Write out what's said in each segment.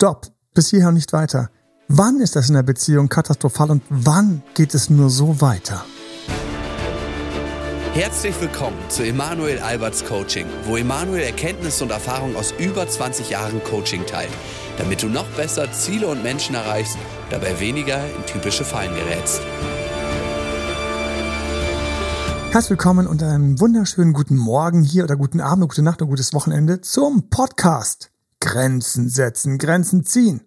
Stopp, bis hierher und nicht weiter. Wann ist das in der Beziehung katastrophal und wann geht es nur so weiter? Herzlich willkommen zu Emanuel Alberts Coaching, wo Emanuel Erkenntnisse und Erfahrung aus über 20 Jahren Coaching teilt, damit du noch besser Ziele und Menschen erreichst, dabei weniger in typische Fallen gerätst. Herzlich willkommen und einen wunderschönen guten Morgen hier oder guten Abend, gute Nacht und gutes Wochenende zum Podcast. Grenzen setzen, Grenzen ziehen.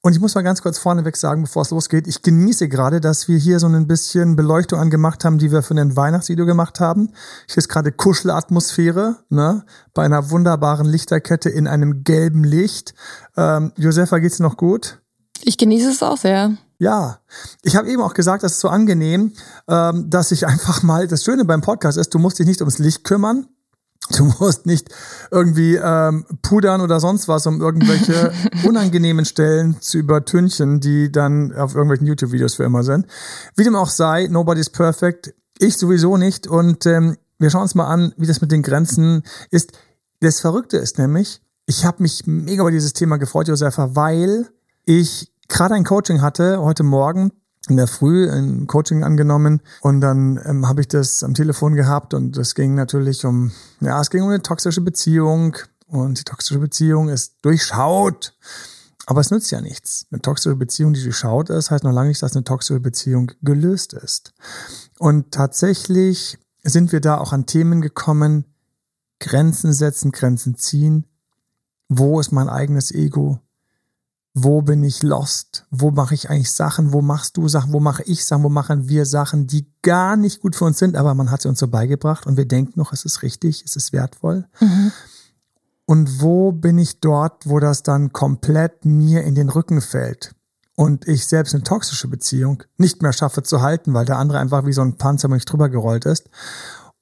Und ich muss mal ganz kurz vorneweg sagen, bevor es losgeht, ich genieße gerade, dass wir hier so ein bisschen Beleuchtung angemacht haben, die wir für ein Weihnachtsvideo gemacht haben. Hier ist gerade Kuschelatmosphäre, ne? Bei einer wunderbaren Lichterkette in einem gelben Licht. Ähm, Josefa, geht's dir noch gut? Ich genieße es auch sehr. Ja, ich habe eben auch gesagt, das ist so angenehm, ähm, dass ich einfach mal, das Schöne beim Podcast ist, du musst dich nicht ums Licht kümmern, Du musst nicht irgendwie ähm, pudern oder sonst was, um irgendwelche unangenehmen Stellen zu übertünchen, die dann auf irgendwelchen YouTube-Videos für immer sind. Wie dem auch sei, nobody's perfect. Ich sowieso nicht. Und ähm, wir schauen uns mal an, wie das mit den Grenzen ist. Das Verrückte ist nämlich, ich habe mich mega über dieses Thema gefreut, Josefa, weil ich gerade ein Coaching hatte heute Morgen in der Früh ein Coaching angenommen und dann ähm, habe ich das am Telefon gehabt und es ging natürlich um, ja, es ging um eine toxische Beziehung und die toxische Beziehung ist durchschaut. Aber es nützt ja nichts. Eine toxische Beziehung, die durchschaut ist, heißt noch lange nicht, dass eine toxische Beziehung gelöst ist. Und tatsächlich sind wir da auch an Themen gekommen, Grenzen setzen, Grenzen ziehen. Wo ist mein eigenes Ego? Wo bin ich lost? Wo mache ich eigentlich Sachen? Wo machst du Sachen? Wo mache ich Sachen? Wo machen wir Sachen, die gar nicht gut für uns sind, aber man hat sie uns so beigebracht und wir denken noch, es ist richtig, es ist wertvoll. Mhm. Und wo bin ich dort, wo das dann komplett mir in den Rücken fällt? Und ich selbst eine toxische Beziehung nicht mehr schaffe zu halten, weil der andere einfach wie so ein Panzer mich drüber gerollt ist.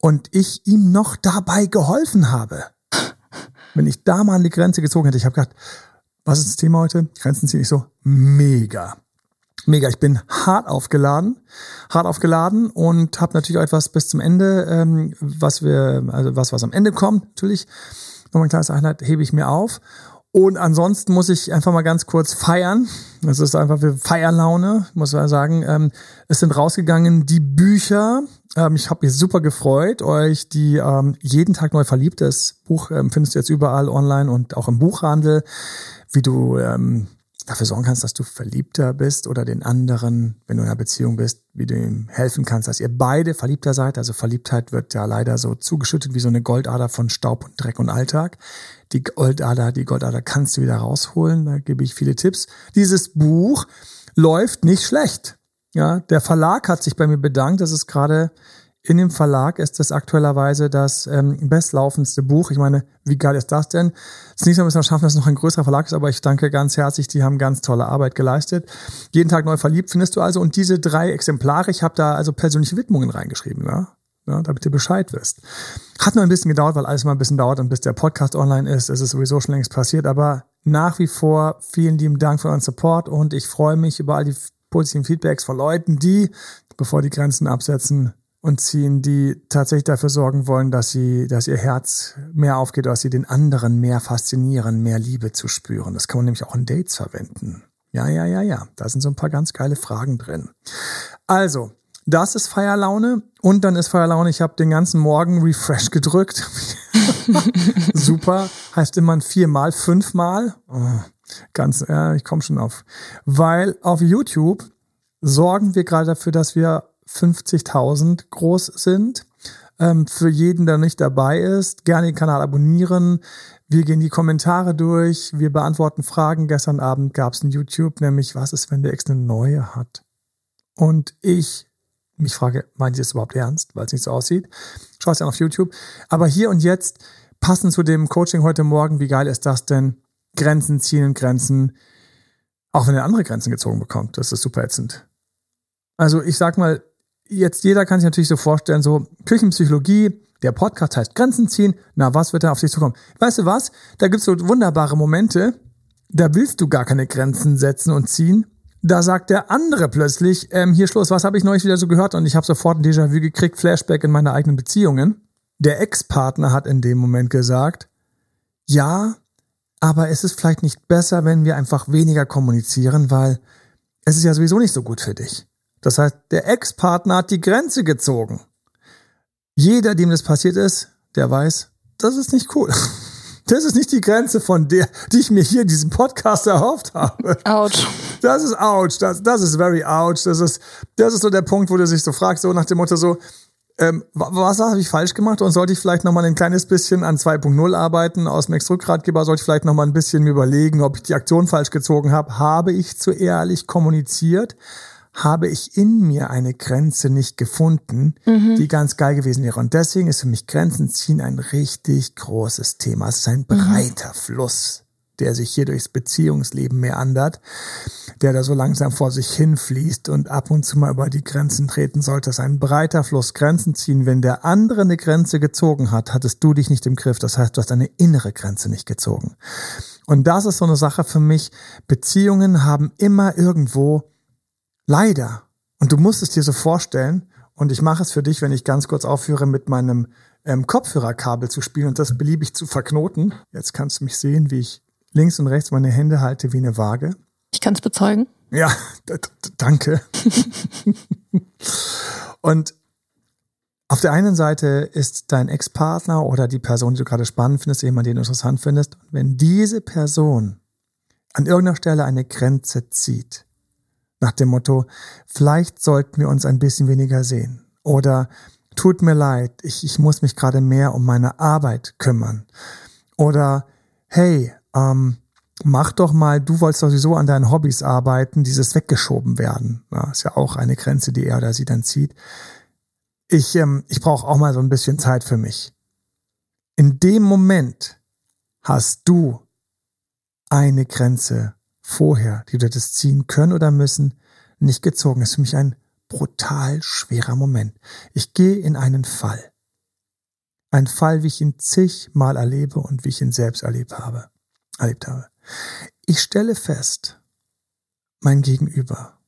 Und ich ihm noch dabei geholfen habe. Wenn ich da mal an die Grenze gezogen hätte, ich habe gedacht, was ist das Thema heute? Grenzen ziehen. Ich so, mega. Mega. Ich bin hart aufgeladen, hart aufgeladen und habe natürlich auch etwas bis zum Ende, ähm, was wir, also was, was am Ende kommt, natürlich. Nochmal ein kleines Einheit hebe ich mir auf. Und ansonsten muss ich einfach mal ganz kurz feiern. Das ist einfach für Feierlaune, muss man sagen. Ähm, es sind rausgegangen die Bücher. Ähm, ich habe mich super gefreut, euch die ähm, jeden Tag neu verliebtes Buch ähm, findest du jetzt überall online und auch im Buchhandel wie du ähm, dafür sorgen kannst, dass du verliebter bist oder den anderen, wenn du in einer Beziehung bist, wie du ihm helfen kannst, dass ihr beide verliebter seid. Also Verliebtheit wird ja leider so zugeschüttet wie so eine Goldader von Staub und Dreck und Alltag. Die Goldader, die Goldader kannst du wieder rausholen. Da gebe ich viele Tipps. Dieses Buch läuft nicht schlecht. Ja, der Verlag hat sich bei mir bedankt. Das ist gerade in dem Verlag ist das aktuellerweise das ähm, bestlaufendste Buch. Ich meine, wie geil ist das denn? Das nächste Mal müssen wir schaffen, dass es noch ein größerer Verlag ist, aber ich danke ganz herzlich, die haben ganz tolle Arbeit geleistet. Jeden Tag neu verliebt findest du also. Und diese drei Exemplare, ich habe da also persönliche Widmungen reingeschrieben, ja? ja, damit ihr Bescheid wisst. Hat nur ein bisschen gedauert, weil alles mal ein bisschen dauert und bis der Podcast online ist, ist es sowieso schon längst passiert. Aber nach wie vor vielen lieben Dank für euren Support und ich freue mich über all die positiven Feedbacks von Leuten, die, bevor die Grenzen absetzen, und ziehen, die tatsächlich dafür sorgen wollen, dass sie, dass ihr Herz mehr aufgeht, dass sie den anderen mehr faszinieren, mehr Liebe zu spüren. Das kann man nämlich auch in Dates verwenden. Ja, ja, ja, ja. Da sind so ein paar ganz geile Fragen drin. Also, das ist Feierlaune und dann ist Feierlaune, ich habe den ganzen Morgen Refresh gedrückt. Super. Heißt immer viermal, fünfmal. Oh, ganz, ja, ich komme schon auf. Weil auf YouTube sorgen wir gerade dafür, dass wir 50.000 groß sind. Ähm, für jeden, der nicht dabei ist, gerne den Kanal abonnieren. Wir gehen die Kommentare durch, wir beantworten Fragen. Gestern Abend gab es ein YouTube, nämlich was ist, wenn der Ex eine neue hat? Und ich mich frage, meinen Sie das überhaupt ernst, weil es nicht so aussieht? Schau es ja auf YouTube. Aber hier und jetzt, passend zu dem Coaching heute Morgen, wie geil ist das denn? Grenzen ziehen und Grenzen, auch wenn er andere Grenzen gezogen bekommt. Das ist super ätzend. Also ich sag mal, jetzt jeder kann sich natürlich so vorstellen, so Küchenpsychologie, der Podcast heißt Grenzen ziehen, na, was wird da auf dich zukommen? Weißt du was? Da gibt's so wunderbare Momente, da willst du gar keine Grenzen setzen und ziehen. Da sagt der andere plötzlich, ähm, hier Schluss, was habe ich neulich wieder so gehört? Und ich habe sofort ein Déjà-vu gekriegt, Flashback in meine eigenen Beziehungen. Der Ex-Partner hat in dem Moment gesagt, ja, aber es ist vielleicht nicht besser, wenn wir einfach weniger kommunizieren, weil es ist ja sowieso nicht so gut für dich. Das heißt, der Ex-Partner hat die Grenze gezogen. Jeder, dem das passiert ist, der weiß, das ist nicht cool. Das ist nicht die Grenze von der, die ich mir hier in diesem Podcast erhofft habe. Ouch. Das ist ouch. Das, das ist very ouch. Das ist, das ist so der Punkt, wo du sich so fragst, so nach dem Motto so, ähm, was habe ich falsch gemacht und sollte ich vielleicht noch mal ein kleines bisschen an 2.0 arbeiten? Aus dem Ex-Rückgratgeber sollte ich vielleicht noch mal ein bisschen überlegen, ob ich die Aktion falsch gezogen habe. Habe ich zu ehrlich kommuniziert? habe ich in mir eine Grenze nicht gefunden, mhm. die ganz geil gewesen wäre. Und deswegen ist für mich Grenzen ziehen ein richtig großes Thema. Es ist ein breiter mhm. Fluss, der sich hier durchs Beziehungsleben meandert, der da so langsam vor sich hinfließt und ab und zu mal über die Grenzen treten sollte. Es ist ein breiter Fluss. Grenzen ziehen. Wenn der andere eine Grenze gezogen hat, hattest du dich nicht im Griff. Das heißt, du hast eine innere Grenze nicht gezogen. Und das ist so eine Sache für mich. Beziehungen haben immer irgendwo Leider. Und du musst es dir so vorstellen, und ich mache es für dich, wenn ich ganz kurz aufhöre, mit meinem ähm, Kopfhörerkabel zu spielen und das beliebig zu verknoten. Jetzt kannst du mich sehen, wie ich links und rechts meine Hände halte wie eine Waage. Ich kann es bezeugen. Ja, danke. und auf der einen Seite ist dein Ex-Partner oder die Person, die du gerade spannend findest, jemand, den du interessant findest. Und wenn diese Person an irgendeiner Stelle eine Grenze zieht, nach dem Motto, vielleicht sollten wir uns ein bisschen weniger sehen. Oder tut mir leid, ich, ich muss mich gerade mehr um meine Arbeit kümmern. Oder hey, ähm, mach doch mal, du wolltest doch sowieso an deinen Hobbys arbeiten, dieses weggeschoben werden. Ja, ist ja auch eine Grenze, die er oder sie dann zieht. Ich, ähm, ich brauche auch mal so ein bisschen Zeit für mich. In dem Moment hast du eine Grenze vorher, die du hättest ziehen können oder müssen, nicht gezogen. Das ist für mich ein brutal schwerer Moment. Ich gehe in einen Fall. Ein Fall, wie ich ihn zigmal erlebe und wie ich ihn selbst erlebt habe. Erlebt habe. Ich stelle fest, mein Gegenüber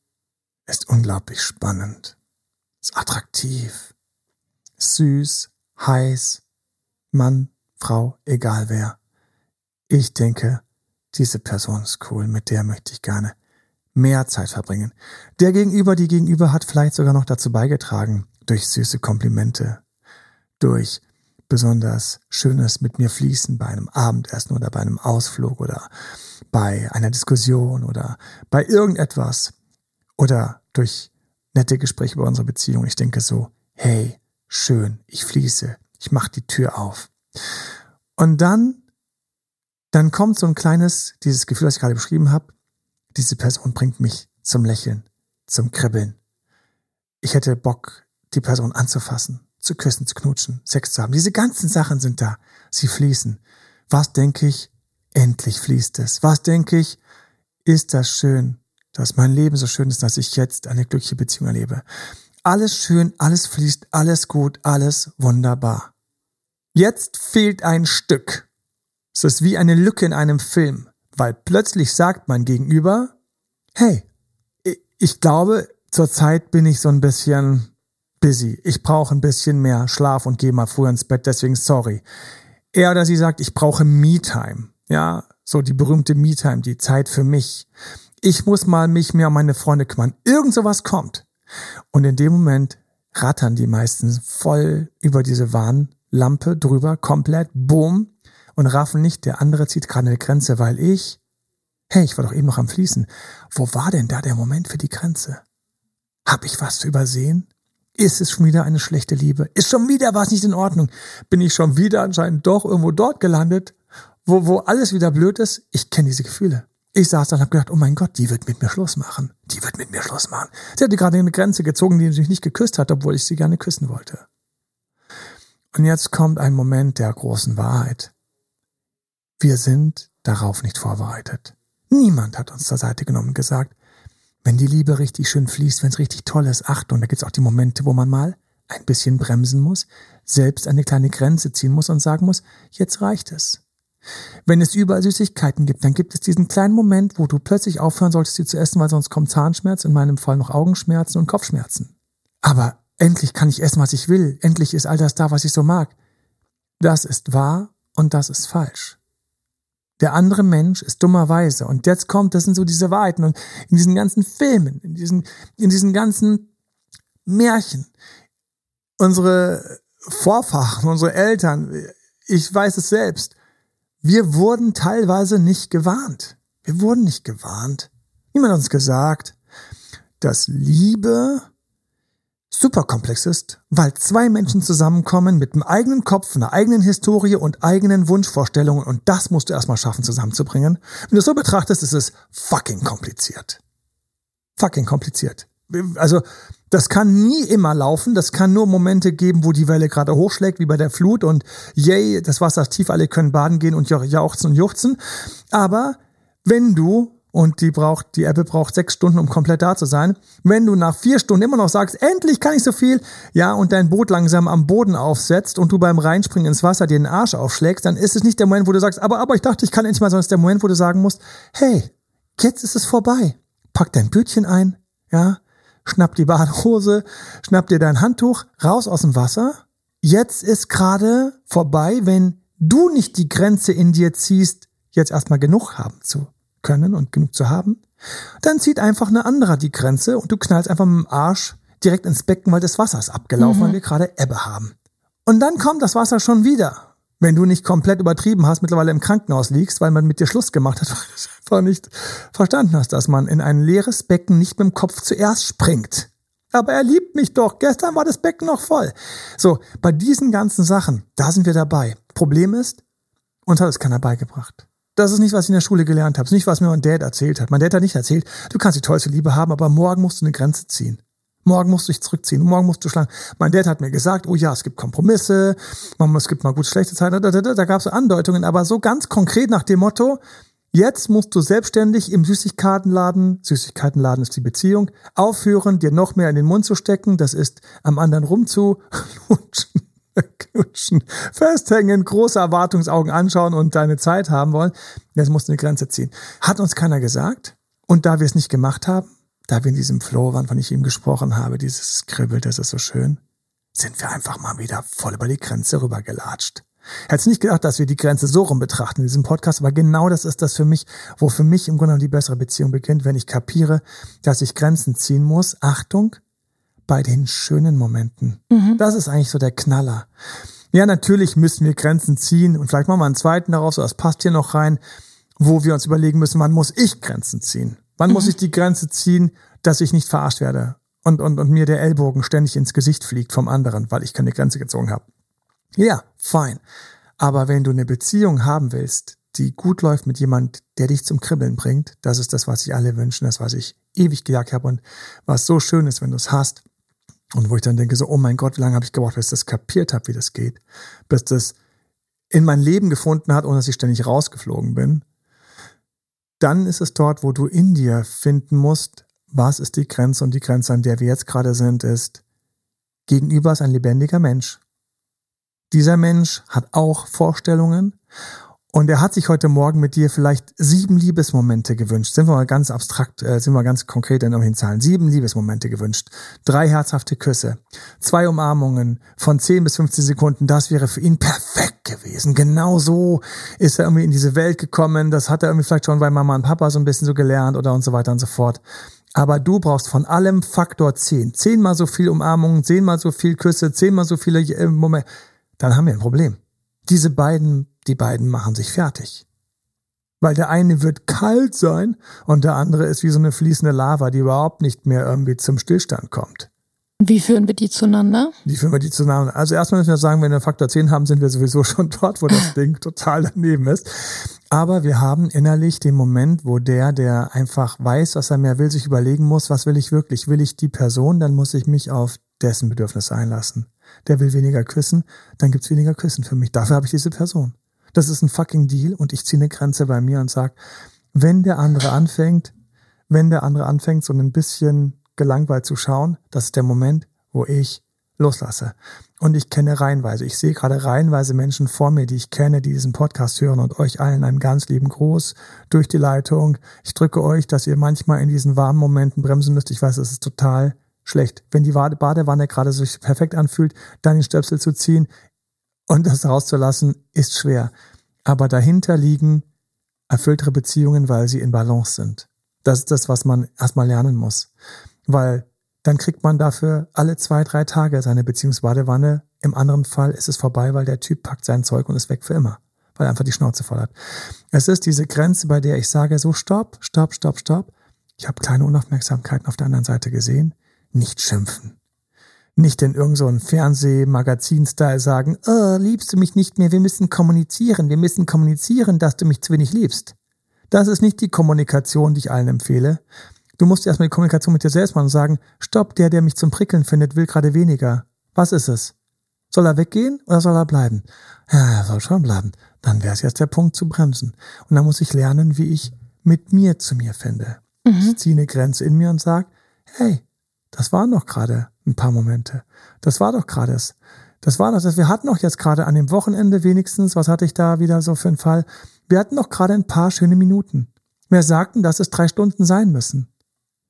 ist unglaublich spannend, ist attraktiv, süß, heiß, Mann, Frau, egal wer. Ich denke, diese Person ist cool, mit der möchte ich gerne mehr Zeit verbringen. Der Gegenüber, die Gegenüber hat vielleicht sogar noch dazu beigetragen, durch süße Komplimente, durch besonders schönes mit mir fließen bei einem Abendessen oder bei einem Ausflug oder bei einer Diskussion oder bei irgendetwas oder durch nette Gespräche über unsere Beziehung. Ich denke so, hey, schön, ich fließe, ich mache die Tür auf. Und dann dann kommt so ein kleines, dieses Gefühl, das ich gerade beschrieben habe, diese Person bringt mich zum Lächeln, zum Kribbeln. Ich hätte Bock, die Person anzufassen, zu küssen, zu knutschen, Sex zu haben. Diese ganzen Sachen sind da. Sie fließen. Was denke ich? Endlich fließt es. Was denke ich? Ist das schön, dass mein Leben so schön ist, dass ich jetzt eine glückliche Beziehung erlebe. Alles schön, alles fließt, alles gut, alles wunderbar. Jetzt fehlt ein Stück. Es ist wie eine Lücke in einem Film, weil plötzlich sagt mein Gegenüber, hey, ich glaube, zurzeit bin ich so ein bisschen busy. Ich brauche ein bisschen mehr Schlaf und gehe mal früher ins Bett, deswegen sorry. Er oder sie sagt, ich brauche Me-Time. Ja, so die berühmte Me-Time, die Zeit für mich. Ich muss mal mich mehr um meine Freunde kümmern. Irgend sowas kommt. Und in dem Moment rattern die meisten voll über diese Warnlampe drüber, komplett, boom und raffen nicht, der andere zieht gerade eine Grenze, weil ich, hey, ich war doch eben noch am Fließen. Wo war denn da der Moment für die Grenze? Hab ich was übersehen? Ist es schon wieder eine schlechte Liebe? Ist schon wieder was nicht in Ordnung? Bin ich schon wieder anscheinend doch irgendwo dort gelandet, wo, wo alles wieder blöd ist? Ich kenne diese Gefühle. Ich saß dann und habe gedacht, oh mein Gott, die wird mit mir Schluss machen. Die wird mit mir Schluss machen. Sie hatte gerade eine Grenze gezogen, die sie mich nicht geküsst hat, obwohl ich sie gerne küssen wollte. Und jetzt kommt ein Moment der großen Wahrheit. Wir sind darauf nicht vorbereitet. Niemand hat uns zur Seite genommen und gesagt, wenn die Liebe richtig schön fließt, wenn es richtig toll ist, Achtung, da gibt es auch die Momente, wo man mal ein bisschen bremsen muss, selbst eine kleine Grenze ziehen muss und sagen muss, jetzt reicht es. Wenn es überall Süßigkeiten gibt, dann gibt es diesen kleinen Moment, wo du plötzlich aufhören solltest, sie zu essen, weil sonst kommt Zahnschmerz, in meinem Fall noch Augenschmerzen und Kopfschmerzen. Aber endlich kann ich essen, was ich will. Endlich ist all das da, was ich so mag. Das ist wahr und das ist falsch. Der andere Mensch ist dummerweise. Und jetzt kommt, das sind so diese Wahrheiten. Und in diesen ganzen Filmen, in diesen, in diesen ganzen Märchen, unsere Vorfahren, unsere Eltern, ich weiß es selbst, wir wurden teilweise nicht gewarnt. Wir wurden nicht gewarnt. Niemand hat uns gesagt, dass Liebe super komplex ist, weil zwei Menschen zusammenkommen mit einem eigenen Kopf, einer eigenen Historie und eigenen Wunschvorstellungen und das musst du erstmal schaffen zusammenzubringen. Wenn du es so betrachtest, ist es fucking kompliziert. Fucking kompliziert. Also das kann nie immer laufen, das kann nur Momente geben, wo die Welle gerade hochschlägt, wie bei der Flut und yay, das Wasser ist tief, alle können baden gehen und jauchzen und juchzen. Aber wenn du und die braucht, die Apple braucht sechs Stunden, um komplett da zu sein. Wenn du nach vier Stunden immer noch sagst, endlich kann ich so viel, ja, und dein Boot langsam am Boden aufsetzt und du beim Reinspringen ins Wasser dir den Arsch aufschlägst, dann ist es nicht der Moment, wo du sagst, aber, aber ich dachte, ich kann endlich mal, sondern es ist der Moment, wo du sagen musst, hey, jetzt ist es vorbei. Pack dein Bötchen ein, ja, schnapp die Badehose, schnapp dir dein Handtuch, raus aus dem Wasser. Jetzt ist gerade vorbei, wenn du nicht die Grenze in dir ziehst, jetzt erstmal genug haben zu können und genug zu haben, dann zieht einfach eine andere die Grenze und du knallst einfach mit dem Arsch direkt ins Becken, weil das Wasser ist abgelaufen, mhm. weil wir gerade Ebbe haben. Und dann kommt das Wasser schon wieder. Wenn du nicht komplett übertrieben hast, mittlerweile im Krankenhaus liegst, weil man mit dir Schluss gemacht hat, weil du einfach nicht verstanden hast, dass man in ein leeres Becken nicht mit dem Kopf zuerst springt. Aber er liebt mich doch. Gestern war das Becken noch voll. So, bei diesen ganzen Sachen, da sind wir dabei. Problem ist, uns hat es keiner beigebracht. Das ist nicht, was ich in der Schule gelernt habe. Das ist nicht, was mir mein Dad erzählt hat. Mein Dad hat nicht erzählt, du kannst die tollste Liebe haben, aber morgen musst du eine Grenze ziehen. Morgen musst du dich zurückziehen. Morgen musst du schlagen. Mein Dad hat mir gesagt, oh ja, es gibt Kompromisse, es gibt mal gute, schlechte Zeiten. Da, da, da, da gab es Andeutungen, aber so ganz konkret nach dem Motto, jetzt musst du selbstständig im Süßigkeitenladen, Süßigkeitenladen ist die Beziehung, aufhören, dir noch mehr in den Mund zu stecken. Das ist am anderen rumzulutschen knutschen, festhängen, große Erwartungsaugen anschauen und deine Zeit haben wollen. Jetzt musst du eine Grenze ziehen. Hat uns keiner gesagt. Und da wir es nicht gemacht haben, da wir in diesem Flow waren, von ich ihm gesprochen habe, dieses Skribbel, das ist so schön, sind wir einfach mal wieder voll über die Grenze rübergelatscht. Hätte nicht gedacht, dass wir die Grenze so rum betrachten in diesem Podcast, aber genau das ist das für mich, wo für mich im Grunde die bessere Beziehung beginnt, wenn ich kapiere, dass ich Grenzen ziehen muss. Achtung, bei den schönen Momenten. Mhm. Das ist eigentlich so der Knaller. Ja, natürlich müssen wir Grenzen ziehen und vielleicht machen wir einen zweiten daraus, so das passt hier noch rein, wo wir uns überlegen müssen, wann muss ich Grenzen ziehen? Wann mhm. muss ich die Grenze ziehen, dass ich nicht verarscht werde und, und, und mir der Ellbogen ständig ins Gesicht fliegt vom anderen, weil ich keine Grenze gezogen habe? Ja, fein. Aber wenn du eine Beziehung haben willst, die gut läuft mit jemand, der dich zum Kribbeln bringt, das ist das, was sich alle wünschen, das, was ich ewig gesagt habe und was so schön ist, wenn du es hast, und wo ich dann denke, so, oh mein Gott, wie lange habe ich gebraucht, bis ich das kapiert habe, wie das geht, bis das in mein Leben gefunden hat, ohne dass ich ständig rausgeflogen bin. Dann ist es dort, wo du in dir finden musst, was ist die Grenze und die Grenze, an der wir jetzt gerade sind, ist, gegenüber ist ein lebendiger Mensch. Dieser Mensch hat auch Vorstellungen und er hat sich heute Morgen mit dir vielleicht sieben Liebesmomente gewünscht. Sind wir mal ganz abstrakt, äh, sind wir ganz konkret in irgendwelchen Zahlen. Sieben Liebesmomente gewünscht. Drei herzhafte Küsse. Zwei Umarmungen von 10 bis 15 Sekunden. Das wäre für ihn perfekt gewesen. Genau so ist er irgendwie in diese Welt gekommen. Das hat er irgendwie vielleicht schon bei Mama und Papa so ein bisschen so gelernt oder und so weiter und so fort. Aber du brauchst von allem Faktor 10. Zehnmal so viel Umarmungen, zehnmal so viel Küsse, zehnmal so viele äh, Momente. Dann haben wir ein Problem. Diese beiden die beiden machen sich fertig. Weil der eine wird kalt sein und der andere ist wie so eine fließende Lava, die überhaupt nicht mehr irgendwie zum Stillstand kommt. Wie führen wir die zueinander? Wie führen wir die zueinander? Also erstmal müssen wir sagen, wenn wir Faktor 10 haben, sind wir sowieso schon dort, wo das Ding total daneben ist. Aber wir haben innerlich den Moment, wo der, der einfach weiß, was er mehr will, sich überlegen muss, was will ich wirklich? Will ich die Person, dann muss ich mich auf dessen Bedürfnisse einlassen. Der will weniger küssen, dann gibt's weniger Küssen für mich. Dafür habe ich diese Person. Das ist ein fucking Deal und ich ziehe eine Grenze bei mir und sag, wenn der andere anfängt, wenn der andere anfängt, so ein bisschen gelangweilt zu schauen, das ist der Moment, wo ich loslasse. Und ich kenne reihenweise, ich sehe gerade reihenweise Menschen vor mir, die ich kenne, die diesen Podcast hören und euch allen einen ganz lieben Gruß durch die Leitung. Ich drücke euch, dass ihr manchmal in diesen warmen Momenten bremsen müsst. Ich weiß, es ist total schlecht. Wenn die Badewanne gerade sich perfekt anfühlt, dann den Stöpsel zu ziehen. Und das rauszulassen ist schwer. Aber dahinter liegen erfülltere Beziehungen, weil sie in Balance sind. Das ist das, was man erstmal lernen muss. Weil dann kriegt man dafür alle zwei, drei Tage seine Beziehungsbadewanne. Im anderen Fall ist es vorbei, weil der Typ packt sein Zeug und ist weg für immer, weil er einfach die Schnauze voll hat. Es ist diese Grenze, bei der ich sage, so stopp, stopp, stopp, stopp. Ich habe kleine Unaufmerksamkeiten auf der anderen Seite gesehen. Nicht schimpfen. Nicht in irgendeinem so Fernsehmagazin-Style sagen, oh, liebst du mich nicht mehr, wir müssen kommunizieren, wir müssen kommunizieren, dass du mich zu wenig liebst. Das ist nicht die Kommunikation, die ich allen empfehle. Du musst erstmal die Kommunikation mit dir selbst machen und sagen, stopp, der, der mich zum Prickeln findet, will gerade weniger. Was ist es? Soll er weggehen oder soll er bleiben? Ja, er soll schon bleiben. Dann wäre es jetzt der Punkt zu bremsen. Und dann muss ich lernen, wie ich mit mir zu mir finde. Mhm. Ich ziehe eine Grenze in mir und sage, hey, das waren doch gerade ein paar Momente. Das war doch gerade es. Das war das. Wir hatten doch jetzt gerade an dem Wochenende wenigstens, was hatte ich da wieder so für einen Fall? Wir hatten doch gerade ein paar schöne Minuten. Wir sagten, dass es drei Stunden sein müssen.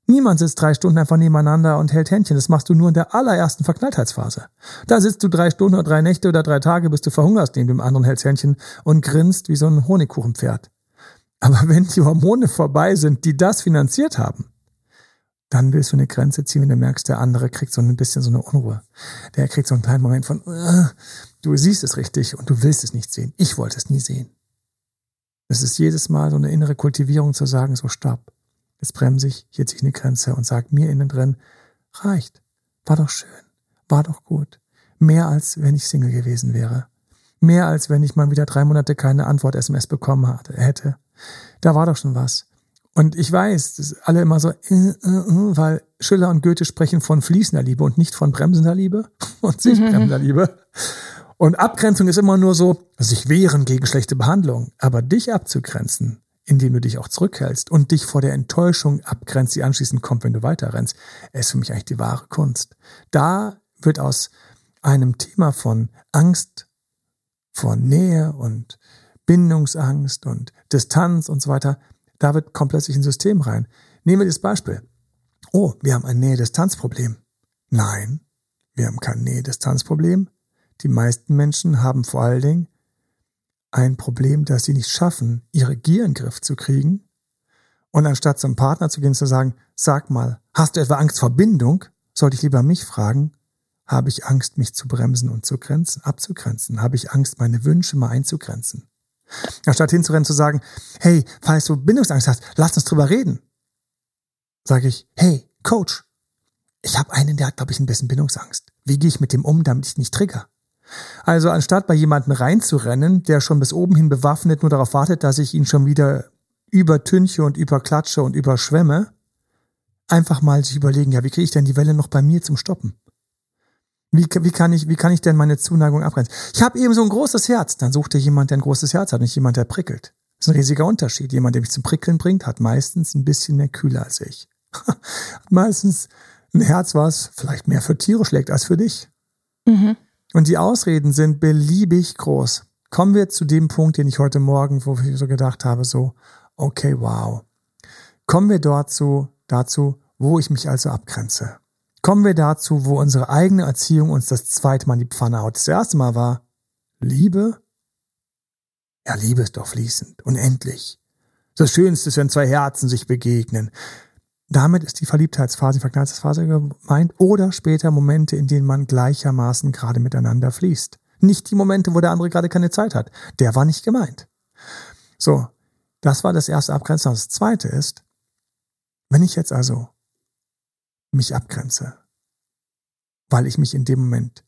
Niemand sitzt drei Stunden einfach nebeneinander und hält Händchen. Das machst du nur in der allerersten Verknalltheitsphase. Da sitzt du drei Stunden oder drei Nächte oder drei Tage, bis du verhungerst neben dem anderen hältst Händchen und grinst wie so ein Honigkuchenpferd. Aber wenn die Hormone vorbei sind, die das finanziert haben, dann willst du eine Grenze ziehen, wenn du merkst, der andere kriegt so ein bisschen so eine Unruhe. Der kriegt so einen kleinen Moment von, uh, du siehst es richtig und du willst es nicht sehen. Ich wollte es nie sehen. Es ist jedes Mal so eine innere Kultivierung zu sagen, so stopp. Jetzt bremse ich, hier ziehe ich eine Grenze und sage mir innen drin, reicht. War doch schön. War doch gut. Mehr als wenn ich Single gewesen wäre. Mehr als wenn ich mal wieder drei Monate keine Antwort-SMS bekommen hätte. Da war doch schon was. Und ich weiß, dass alle immer so, äh, äh, äh, weil Schiller und Goethe sprechen von fließender Liebe und nicht von bremsender Liebe und sich bremsender Liebe. Und Abgrenzung ist immer nur so, sich wehren gegen schlechte Behandlung. Aber dich abzugrenzen, indem du dich auch zurückhältst und dich vor der Enttäuschung abgrenzt, die anschließend kommt, wenn du weiterrennst, ist für mich eigentlich die wahre Kunst. Da wird aus einem Thema von Angst, von Nähe und Bindungsangst und Distanz und so weiter, da wird kommt plötzlich ein System rein. Nehmen wir das Beispiel. Oh, wir haben ein Nähe-Distanz-Problem. Nein, wir haben kein Nähe-Distanz-Problem. Die meisten Menschen haben vor allen Dingen ein Problem, dass sie nicht schaffen, ihre Gier in den Griff zu kriegen. Und anstatt zum Partner zu gehen, zu sagen, sag mal, hast du etwa Angst vor Bindung? Sollte ich lieber mich fragen, habe ich Angst, mich zu bremsen und zu grenzen, abzugrenzen? Habe ich Angst, meine Wünsche mal einzugrenzen? Anstatt hinzurennen zu sagen, hey, falls du Bindungsangst hast, lass uns drüber reden. Sage ich, hey, Coach, ich habe einen, der hat, glaube ich, ein bisschen Bindungsangst. Wie gehe ich mit dem um, damit ich nicht trigger? Also anstatt bei jemanden reinzurennen, der schon bis oben hin bewaffnet nur darauf wartet, dass ich ihn schon wieder übertünche und überklatsche und überschwemme, einfach mal sich überlegen, ja, wie kriege ich denn die Welle noch bei mir zum Stoppen? Wie, wie, kann ich, wie kann ich denn meine Zuneigung abgrenzen? Ich habe eben so ein großes Herz. Dann sucht dir jemand, der ein großes Herz hat, nicht jemand, der prickelt. Das ist ein riesiger Unterschied. Jemand, der mich zum Prickeln bringt, hat meistens ein bisschen mehr Kühle als ich. hat meistens ein Herz, was vielleicht mehr für Tiere schlägt als für dich. Mhm. Und die Ausreden sind beliebig groß. Kommen wir zu dem Punkt, den ich heute Morgen, wo ich so gedacht habe, so, okay, wow. Kommen wir dazu, dazu, wo ich mich also abgrenze. Kommen wir dazu, wo unsere eigene Erziehung uns das zweite Mal in die Pfanne haut. Das erste Mal war Liebe. Ja, Liebe ist doch fließend, unendlich. Das Schönste ist, wenn zwei Herzen sich begegnen. Damit ist die Verliebtheitsphase, die Verknalltheitsphase gemeint oder später Momente, in denen man gleichermaßen gerade miteinander fließt. Nicht die Momente, wo der andere gerade keine Zeit hat. Der war nicht gemeint. So, das war das erste Abgrenzen. Das zweite ist, wenn ich jetzt also mich abgrenze, weil ich mich in dem Moment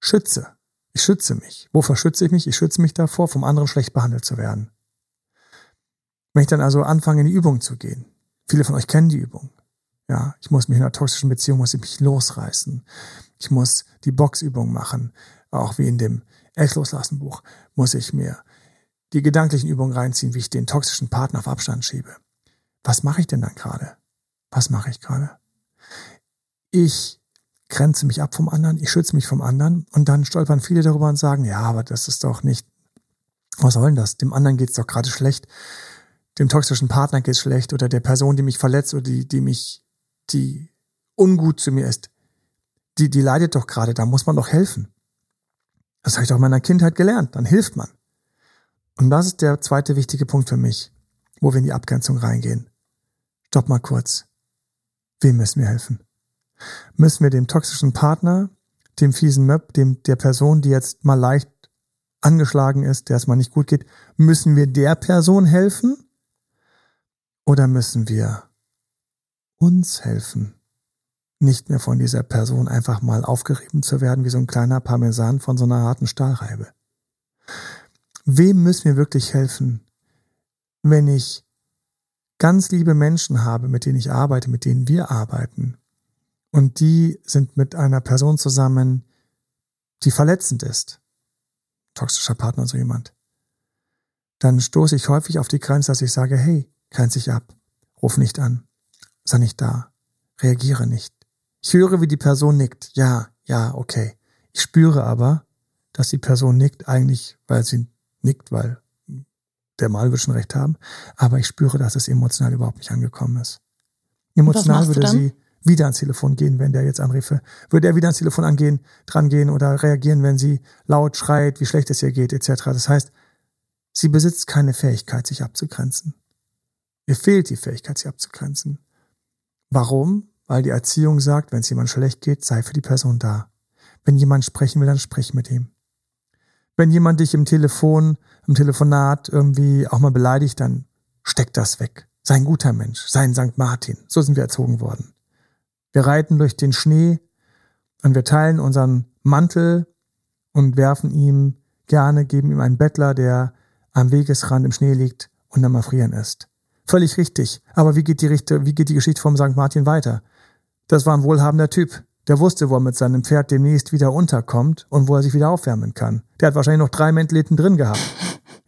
schütze. Ich schütze mich. Wovor schütze ich mich? Ich schütze mich davor, vom anderen schlecht behandelt zu werden. Wenn ich dann also anfange, in die Übung zu gehen, viele von euch kennen die Übung. Ja, ich muss mich in einer toxischen Beziehung, muss ich mich losreißen. Ich muss die Boxübung machen. Auch wie in dem Ex-Loslassen Buch muss ich mir die gedanklichen Übungen reinziehen, wie ich den toxischen Partner auf Abstand schiebe. Was mache ich denn dann gerade? Was mache ich gerade? ich grenze mich ab vom anderen, ich schütze mich vom anderen und dann stolpern viele darüber und sagen, ja, aber das ist doch nicht, was soll denn das? Dem anderen geht's doch gerade schlecht, dem toxischen Partner geht's schlecht oder der Person, die mich verletzt oder die, die mich, die ungut zu mir ist, die, die leidet doch gerade, da muss man doch helfen. Das habe ich doch in meiner Kindheit gelernt, dann hilft man. Und das ist der zweite wichtige Punkt für mich, wo wir in die Abgrenzung reingehen. Stopp mal kurz. Wem müssen wir helfen? Müssen wir dem toxischen Partner, dem fiesen Möb, dem, der Person, die jetzt mal leicht angeschlagen ist, der es mal nicht gut geht, müssen wir der Person helfen? Oder müssen wir uns helfen? Nicht mehr von dieser Person einfach mal aufgerieben zu werden wie so ein kleiner Parmesan von so einer harten Stahlreibe. Wem müssen wir wirklich helfen, wenn ich ganz liebe Menschen habe, mit denen ich arbeite, mit denen wir arbeiten, und die sind mit einer Person zusammen, die verletzend ist, toxischer Partner, so jemand, dann stoße ich häufig auf die Grenze, dass ich sage, hey, grenze dich ab, ruf nicht an, sei nicht da, reagiere nicht. Ich höre, wie die Person nickt, ja, ja, okay. Ich spüre aber, dass die Person nickt, eigentlich, weil sie nickt, weil der Mal wird schon recht haben, aber ich spüre, dass es emotional überhaupt nicht angekommen ist. Emotional würde sie wieder ans Telefon gehen, wenn der jetzt anriefe. Würde er wieder ans Telefon angehen, dran gehen oder reagieren, wenn sie laut schreit, wie schlecht es ihr geht, etc. Das heißt, sie besitzt keine Fähigkeit, sich abzugrenzen. Ihr fehlt die Fähigkeit, sich abzugrenzen. Warum? Weil die Erziehung sagt, wenn es jemand schlecht geht, sei für die Person da. Wenn jemand sprechen will, dann sprich mit ihm. Wenn jemand dich im Telefon, im Telefonat irgendwie auch mal beleidigt, dann steck das weg. Sei ein guter Mensch, sei ein St. Martin. So sind wir erzogen worden. Wir reiten durch den Schnee und wir teilen unseren Mantel und werfen ihm gerne, geben ihm einen Bettler, der am Wegesrand im Schnee liegt und am Erfrieren ist. Völlig richtig. Aber wie geht die, wie geht die Geschichte vom St. Martin weiter? Das war ein wohlhabender Typ. Der wusste, wo er mit seinem Pferd demnächst wieder unterkommt und wo er sich wieder aufwärmen kann. Der hat wahrscheinlich noch drei Mänteleten drin gehabt.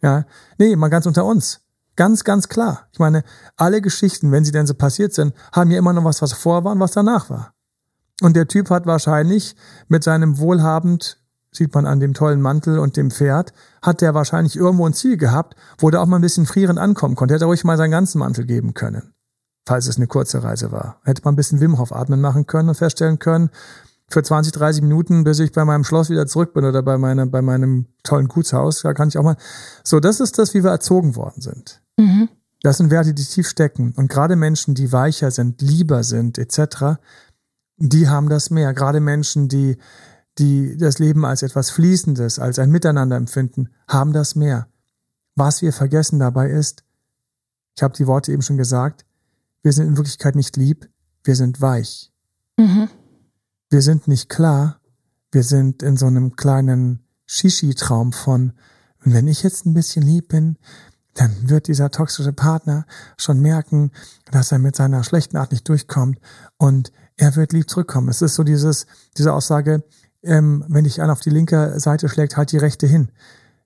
Ja, nee, mal ganz unter uns. Ganz, ganz klar. Ich meine, alle Geschichten, wenn sie denn so passiert sind, haben ja immer noch was, was vor war und was danach war. Und der Typ hat wahrscheinlich mit seinem wohlhabend, sieht man an dem tollen Mantel und dem Pferd, hat der wahrscheinlich irgendwo ein Ziel gehabt, wo der auch mal ein bisschen frierend ankommen konnte. Er hätte ruhig mal seinen ganzen Mantel geben können falls es eine kurze Reise war. Hätte man ein bisschen Wim Hof atmen machen können und feststellen können, für 20, 30 Minuten, bis ich bei meinem Schloss wieder zurück bin oder bei, meiner, bei meinem tollen Gutshaus, da kann ich auch mal. So, das ist das, wie wir erzogen worden sind. Mhm. Das sind Werte, die tief stecken. Und gerade Menschen, die weicher sind, lieber sind, etc., die haben das mehr. Gerade Menschen, die, die das Leben als etwas Fließendes, als ein Miteinander empfinden, haben das mehr. Was wir vergessen dabei ist, ich habe die Worte eben schon gesagt, wir sind in Wirklichkeit nicht lieb, wir sind weich. Mhm. Wir sind nicht klar, wir sind in so einem kleinen Shishi-Traum von, wenn ich jetzt ein bisschen lieb bin, dann wird dieser toxische Partner schon merken, dass er mit seiner schlechten Art nicht durchkommt und er wird lieb zurückkommen. Es ist so dieses, diese Aussage, ähm, wenn dich einer auf die linke Seite schlägt, halt die rechte hin.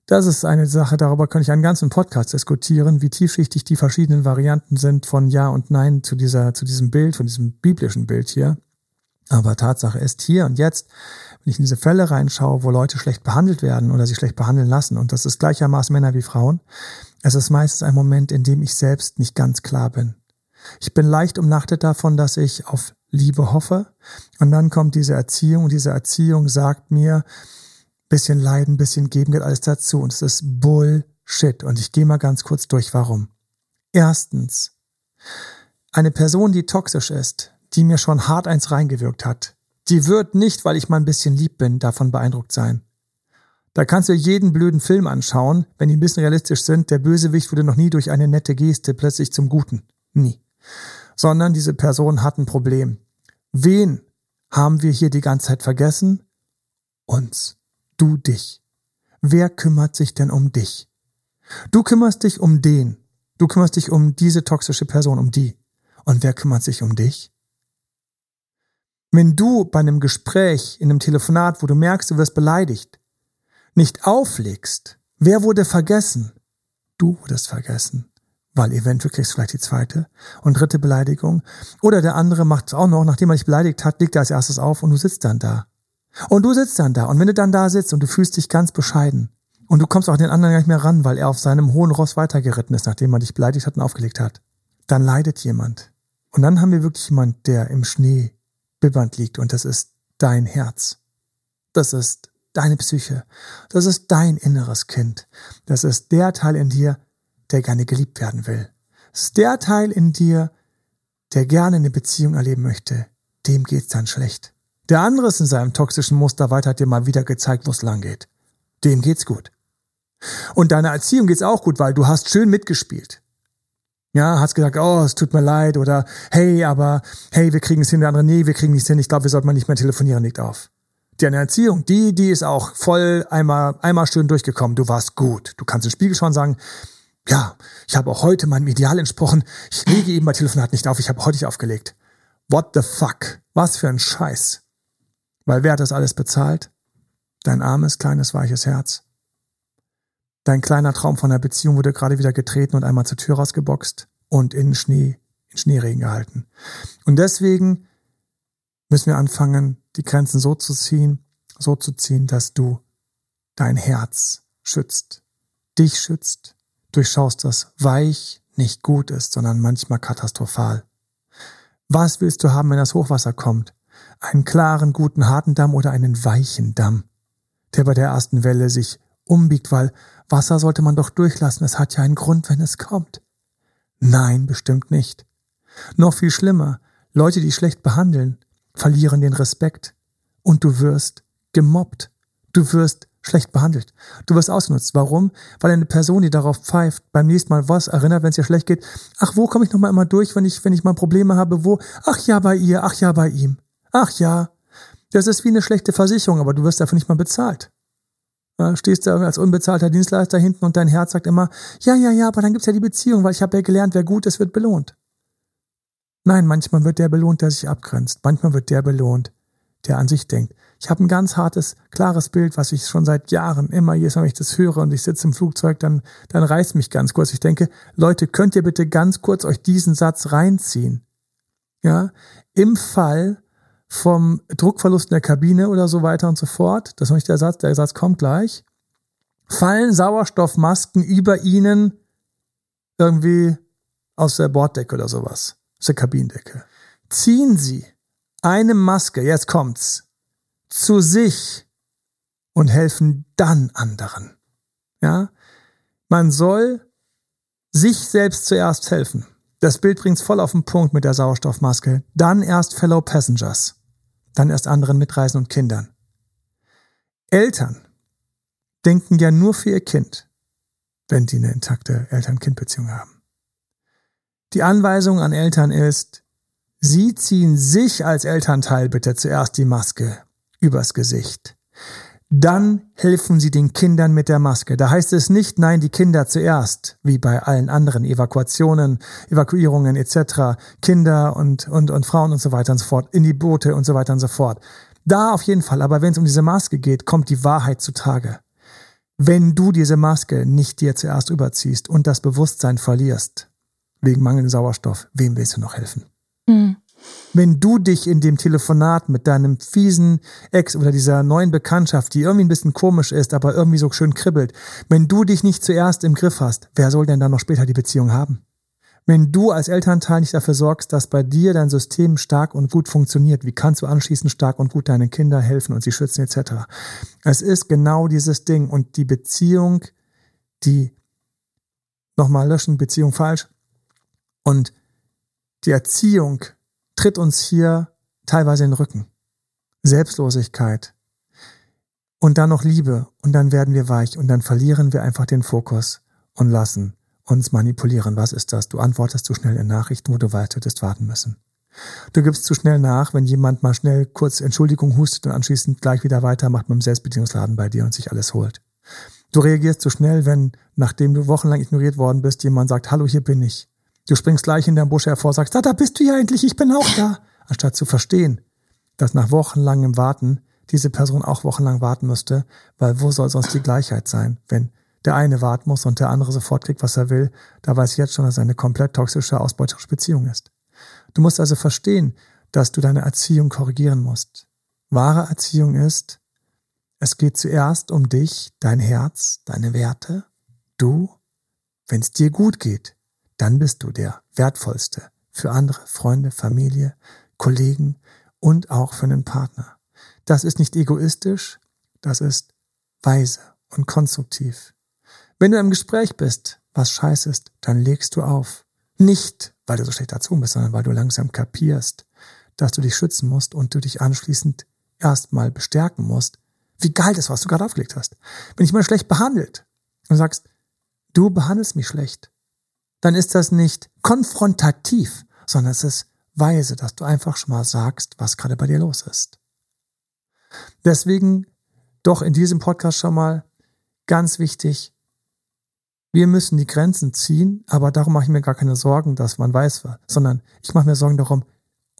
Das ist eine Sache, darüber könnte ich einen ganzen Podcast diskutieren, wie tiefschichtig die verschiedenen Varianten sind von Ja und Nein zu dieser, zu diesem Bild, von diesem biblischen Bild hier. Aber Tatsache ist hier und jetzt, wenn ich in diese Fälle reinschaue, wo Leute schlecht behandelt werden oder sich schlecht behandeln lassen, und das ist gleichermaßen Männer wie Frauen, es ist meistens ein Moment, in dem ich selbst nicht ganz klar bin. Ich bin leicht umnachtet davon, dass ich auf Liebe hoffe, und dann kommt diese Erziehung, und diese Erziehung sagt mir, bisschen Leiden, bisschen Geben gehört alles dazu. Und es ist Bullshit. Und ich gehe mal ganz kurz durch, warum. Erstens, eine Person, die toxisch ist, die mir schon hart eins reingewirkt hat, die wird nicht, weil ich mal ein bisschen lieb bin, davon beeindruckt sein. Da kannst du jeden blöden Film anschauen, wenn die ein bisschen realistisch sind, der Bösewicht wurde noch nie durch eine nette Geste plötzlich zum Guten. Nie. Sondern diese Person hat ein Problem. Wen haben wir hier die ganze Zeit vergessen? Uns du dich? Wer kümmert sich denn um dich? Du kümmerst dich um den. Du kümmerst dich um diese toxische Person, um die. Und wer kümmert sich um dich? Wenn du bei einem Gespräch, in einem Telefonat, wo du merkst, du wirst beleidigt, nicht auflegst, wer wurde vergessen? Du wurdest vergessen, weil eventuell kriegst du vielleicht die zweite und dritte Beleidigung. Oder der andere macht es auch noch, nachdem er dich beleidigt hat, legt er als erstes auf und du sitzt dann da. Und du sitzt dann da. Und wenn du dann da sitzt und du fühlst dich ganz bescheiden und du kommst auch den anderen gar nicht mehr ran, weil er auf seinem hohen Ross weitergeritten ist, nachdem er dich beleidigt hat und aufgelegt hat, dann leidet jemand. Und dann haben wir wirklich jemand, der im Schnee bibbernd liegt und das ist dein Herz. Das ist deine Psyche. Das ist dein inneres Kind. Das ist der Teil in dir, der gerne geliebt werden will. Das ist der Teil in dir, der gerne eine Beziehung erleben möchte. Dem geht's dann schlecht. Der andere ist in seinem toxischen Muster weiter, hat dir mal wieder gezeigt, wo es lang geht. Dem geht's gut. Und deiner Erziehung geht's auch gut, weil du hast schön mitgespielt. Ja, hast gesagt, oh, es tut mir leid oder hey, aber hey, wir kriegen es hin, der andere, nee, wir kriegen es hin, ich glaube, wir sollten mal nicht mehr telefonieren, liegt auf. Deine Erziehung, die, die ist auch voll einmal, einmal schön durchgekommen. Du warst gut. Du kannst im Spiegel schauen und sagen, ja, ich habe auch heute meinem Ideal entsprochen. Ich lege eben bei Telefonat nicht auf, ich habe heute nicht aufgelegt. What the fuck? Was für ein Scheiß. Weil wer hat das alles bezahlt? Dein armes, kleines, weiches Herz. Dein kleiner Traum von einer Beziehung wurde gerade wieder getreten und einmal zur Tür rausgeboxt und in Schnee, in Schneeregen gehalten. Und deswegen müssen wir anfangen, die Grenzen so zu ziehen, so zu ziehen, dass du dein Herz schützt, dich schützt, durchschaust, dass weich nicht gut ist, sondern manchmal katastrophal. Was willst du haben, wenn das Hochwasser kommt? Einen klaren, guten, harten Damm oder einen weichen Damm, der bei der ersten Welle sich umbiegt, weil Wasser sollte man doch durchlassen, es hat ja einen Grund, wenn es kommt. Nein, bestimmt nicht. Noch viel schlimmer, Leute, die schlecht behandeln, verlieren den Respekt und du wirst gemobbt. Du wirst schlecht behandelt. Du wirst ausgenutzt. Warum? Weil eine Person, die darauf pfeift, beim nächsten Mal was erinnert, wenn es ihr schlecht geht. Ach, wo komme ich nochmal immer durch, wenn ich, wenn ich mal Probleme habe? Wo? Ach ja, bei ihr. Ach ja, bei ihm. Ach ja. Das ist wie eine schlechte Versicherung, aber du wirst dafür nicht mal bezahlt. Ja, stehst du als unbezahlter Dienstleister hinten und dein Herz sagt immer, ja, ja, ja, aber dann gibt's ja die Beziehung, weil ich habe ja gelernt, wer gut ist, wird belohnt. Nein, manchmal wird der belohnt, der sich abgrenzt. Manchmal wird der belohnt, der an sich denkt. Ich habe ein ganz hartes, klares Bild, was ich schon seit Jahren immer jedes Mal, wenn ich das höre und ich sitze im Flugzeug, dann, dann reißt mich ganz kurz. Ich denke, Leute, könnt ihr bitte ganz kurz euch diesen Satz reinziehen? Ja, im Fall vom Druckverlust in der Kabine oder so weiter und so fort, das ist noch nicht der Satz, der Satz kommt gleich, fallen Sauerstoffmasken über ihnen irgendwie aus der Borddecke oder sowas, aus der Kabindecke. Ziehen Sie eine Maske, jetzt kommt's, zu sich und helfen dann anderen. Ja? Man soll sich selbst zuerst helfen. Das Bild bringt's voll auf den Punkt mit der Sauerstoffmaske. Dann erst Fellow Passengers. Dann erst anderen Mitreisen und Kindern. Eltern denken ja nur für ihr Kind, wenn die eine intakte Eltern-Kind-Beziehung haben. Die Anweisung an Eltern ist, sie ziehen sich als Elternteil bitte zuerst die Maske übers Gesicht. Dann helfen sie den Kindern mit der Maske. Da heißt es nicht, nein, die Kinder zuerst, wie bei allen anderen Evakuationen, Evakuierungen etc., Kinder und, und, und Frauen und so weiter und so fort, in die Boote und so weiter und so fort. Da auf jeden Fall, aber wenn es um diese Maske geht, kommt die Wahrheit zutage. Wenn du diese Maske nicht dir zuerst überziehst und das Bewusstsein verlierst, wegen mangelndem Sauerstoff, wem willst du noch helfen? Mhm. Wenn du dich in dem Telefonat mit deinem fiesen Ex oder dieser neuen Bekanntschaft, die irgendwie ein bisschen komisch ist, aber irgendwie so schön kribbelt, wenn du dich nicht zuerst im Griff hast, wer soll denn dann noch später die Beziehung haben? Wenn du als Elternteil nicht dafür sorgst, dass bei dir dein System stark und gut funktioniert, wie kannst du anschließend stark und gut deinen Kindern helfen und sie schützen etc.? Es ist genau dieses Ding und die Beziehung, die nochmal löschen, Beziehung falsch und die Erziehung tritt uns hier teilweise in den Rücken. Selbstlosigkeit. Und dann noch Liebe. Und dann werden wir weich. Und dann verlieren wir einfach den Fokus und lassen uns manipulieren. Was ist das? Du antwortest zu schnell in Nachrichten, wo du weißt, hättest warten müssen. Du gibst zu schnell nach, wenn jemand mal schnell kurz Entschuldigung hustet und anschließend gleich wieder weitermacht mit dem Selbstbedienungsladen bei dir und sich alles holt. Du reagierst zu schnell, wenn, nachdem du wochenlang ignoriert worden bist, jemand sagt, hallo, hier bin ich. Du springst gleich in der Busch hervor, sagst, da, da bist du ja endlich, ich bin auch da. Anstatt zu verstehen, dass nach wochenlangem Warten diese Person auch wochenlang warten müsste, weil wo soll sonst die Gleichheit sein, wenn der eine warten muss und der andere sofort kriegt, was er will, da weiß ich jetzt schon, dass es eine komplett toxische, ausbeuterische Beziehung ist. Du musst also verstehen, dass du deine Erziehung korrigieren musst. Wahre Erziehung ist, es geht zuerst um dich, dein Herz, deine Werte, du, wenn es dir gut geht, dann bist du der wertvollste für andere, Freunde, Familie, Kollegen und auch für einen Partner. Das ist nicht egoistisch, Das ist weise und konstruktiv. Wenn du im Gespräch bist, was scheiße ist, dann legst du auf. Nicht, weil du so schlecht erzogen bist, sondern weil du langsam kapierst, dass du dich schützen musst und du dich anschließend erstmal bestärken musst, wie geil das, was du gerade aufgelegt hast. Wenn ich mal schlecht behandelt und sagst, du behandelst mich schlecht, dann ist das nicht konfrontativ, sondern es ist weise, dass du einfach schon mal sagst, was gerade bei dir los ist. Deswegen doch in diesem Podcast schon mal ganz wichtig, wir müssen die Grenzen ziehen, aber darum mache ich mir gar keine Sorgen, dass man weiß, sondern ich mache mir Sorgen darum,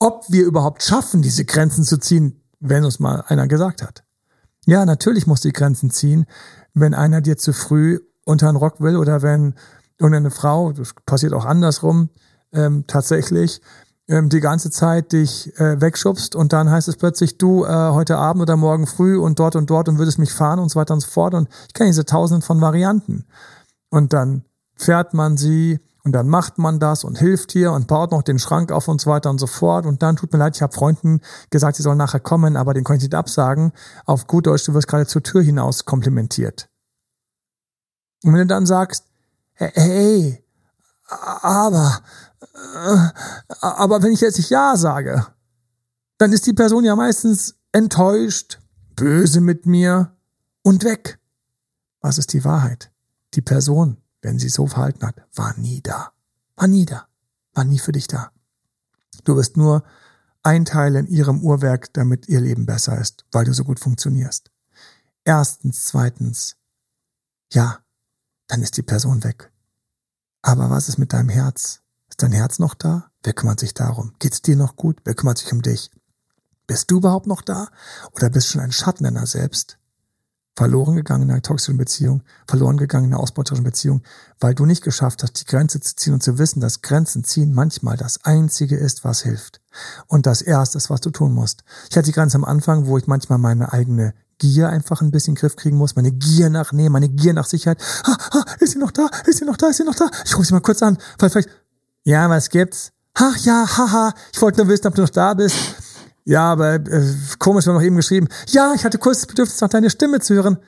ob wir überhaupt schaffen, diese Grenzen zu ziehen, wenn uns mal einer gesagt hat. Ja, natürlich muss die Grenzen ziehen, wenn einer dir zu früh unter einen Rock will oder wenn irgendeine Frau, das passiert auch andersrum, ähm, tatsächlich ähm, die ganze Zeit dich äh, wegschubst und dann heißt es plötzlich, du äh, heute Abend oder morgen früh und dort und dort und würdest mich fahren und so weiter und so fort. Und ich kenne diese tausenden von Varianten. Und dann fährt man sie und dann macht man das und hilft hier und baut noch den Schrank auf und so weiter und so fort. Und dann tut mir leid, ich habe Freunden gesagt, sie sollen nachher kommen, aber den konnte ich nicht absagen. Auf gut Deutsch, du wirst gerade zur Tür hinaus komplimentiert. Und wenn du dann sagst, hey, aber, aber wenn ich jetzt nicht Ja sage, dann ist die Person ja meistens enttäuscht, böse mit mir und weg. Was ist die Wahrheit? Die Person, wenn sie so verhalten hat, war nie da. War nie da. War nie für dich da. Du wirst nur ein Teil in ihrem Uhrwerk, damit ihr Leben besser ist, weil du so gut funktionierst. Erstens, zweitens, ja, dann ist die Person weg. Aber was ist mit deinem Herz? Ist dein Herz noch da? Wer kümmert sich darum? Geht's dir noch gut? Wer kümmert sich um dich? Bist du überhaupt noch da? Oder bist du schon ein Schatten deiner selbst? Verloren gegangen in einer toxischen Beziehung, verloren gegangen in einer ausbeuterischen Beziehung, weil du nicht geschafft hast, die Grenze zu ziehen und zu wissen, dass Grenzen ziehen manchmal das Einzige ist, was hilft. Und das Erste ist, was du tun musst. Ich hatte die Grenze am Anfang, wo ich manchmal meine eigene Gier einfach ein bisschen in den Griff kriegen muss, meine Gier nach Nähe, meine Gier nach Sicherheit. Ha, ha, ist sie noch da? Ist sie noch da? Ist sie noch da? Ich rufe sie mal kurz an. Vielleicht, vielleicht, ja, was gibt's? Ach ja, haha, ich wollte nur wissen, ob du noch da bist. Ja, aber äh, komisch, wir haben noch eben geschrieben. Ja, ich hatte kurz das Bedürfnis, noch deine Stimme zu hören.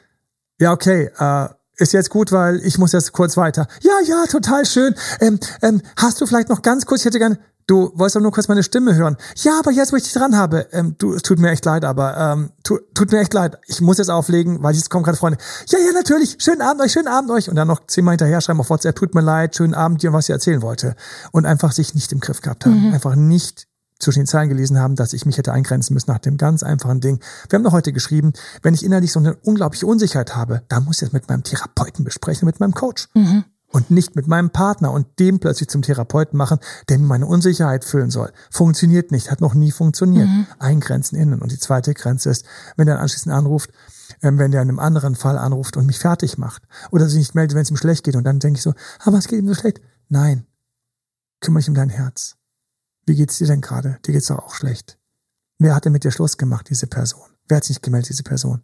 Ja, okay, äh, ist jetzt gut, weil ich muss jetzt kurz weiter. Ja, ja, total schön. Ähm, ähm, hast du vielleicht noch ganz kurz, ich hätte gerne, Du wolltest doch nur kurz meine Stimme hören. Ja, aber jetzt, wo ich dich dran habe, ähm, du, es tut mir echt leid, aber ähm, tu, tut mir echt leid. Ich muss jetzt auflegen, weil jetzt kommen gerade Freunde. Ja, ja, natürlich. Schönen Abend euch, schönen Abend euch. Und dann noch zehnmal hinterher schreiben auf WhatsApp, tut mir leid, schönen Abend dir, was ich erzählen wollte. Und einfach sich nicht im Griff gehabt haben. Mhm. Einfach nicht zwischen den Zeilen gelesen haben, dass ich mich hätte eingrenzen müssen nach dem ganz einfachen Ding. Wir haben doch heute geschrieben, wenn ich innerlich so eine unglaubliche Unsicherheit habe, dann muss ich das mit meinem Therapeuten besprechen, mit meinem Coach. Mhm und nicht mit meinem Partner und dem plötzlich zum Therapeuten machen, der mir meine Unsicherheit füllen soll. Funktioniert nicht, hat noch nie funktioniert. Mhm. Eingrenzen innen. Und die zweite Grenze ist, wenn der anschließend anruft, ähm, wenn der in einem anderen Fall anruft und mich fertig macht oder sich nicht meldet, wenn es ihm schlecht geht und dann denke ich so, aber es geht ihm so schlecht. Nein, kümmere dich um dein Herz. Wie geht's dir denn gerade? Dir geht's doch auch schlecht. Wer hat denn mit dir Schluss gemacht, diese Person? Wer hat sich nicht gemeldet, diese Person?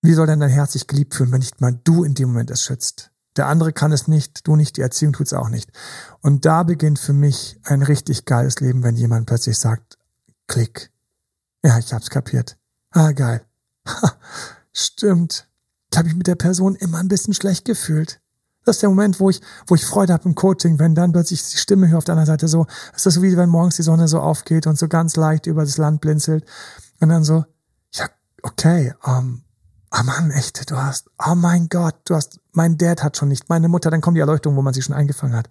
Wie soll denn dein Herz sich geliebt fühlen, wenn nicht mal du in dem Moment es schützt? Der andere kann es nicht, du nicht, die Erziehung tut's auch nicht. Und da beginnt für mich ein richtig geiles Leben, wenn jemand plötzlich sagt, klick. Ja, ich hab's kapiert. Ah, geil. Ha, stimmt. Ich habe mich mit der Person immer ein bisschen schlecht gefühlt. Das ist der Moment, wo ich, wo ich Freude habe im Coaching, wenn dann plötzlich die Stimme höre auf der anderen Seite so, ist das so wie wenn morgens die Sonne so aufgeht und so ganz leicht über das Land blinzelt und dann so, ja, okay, ähm, Ah oh Mann, echt, du hast, oh mein Gott, du hast, mein Dad hat schon nicht, meine Mutter, dann kommt die Erleuchtung, wo man sie schon eingefangen hat.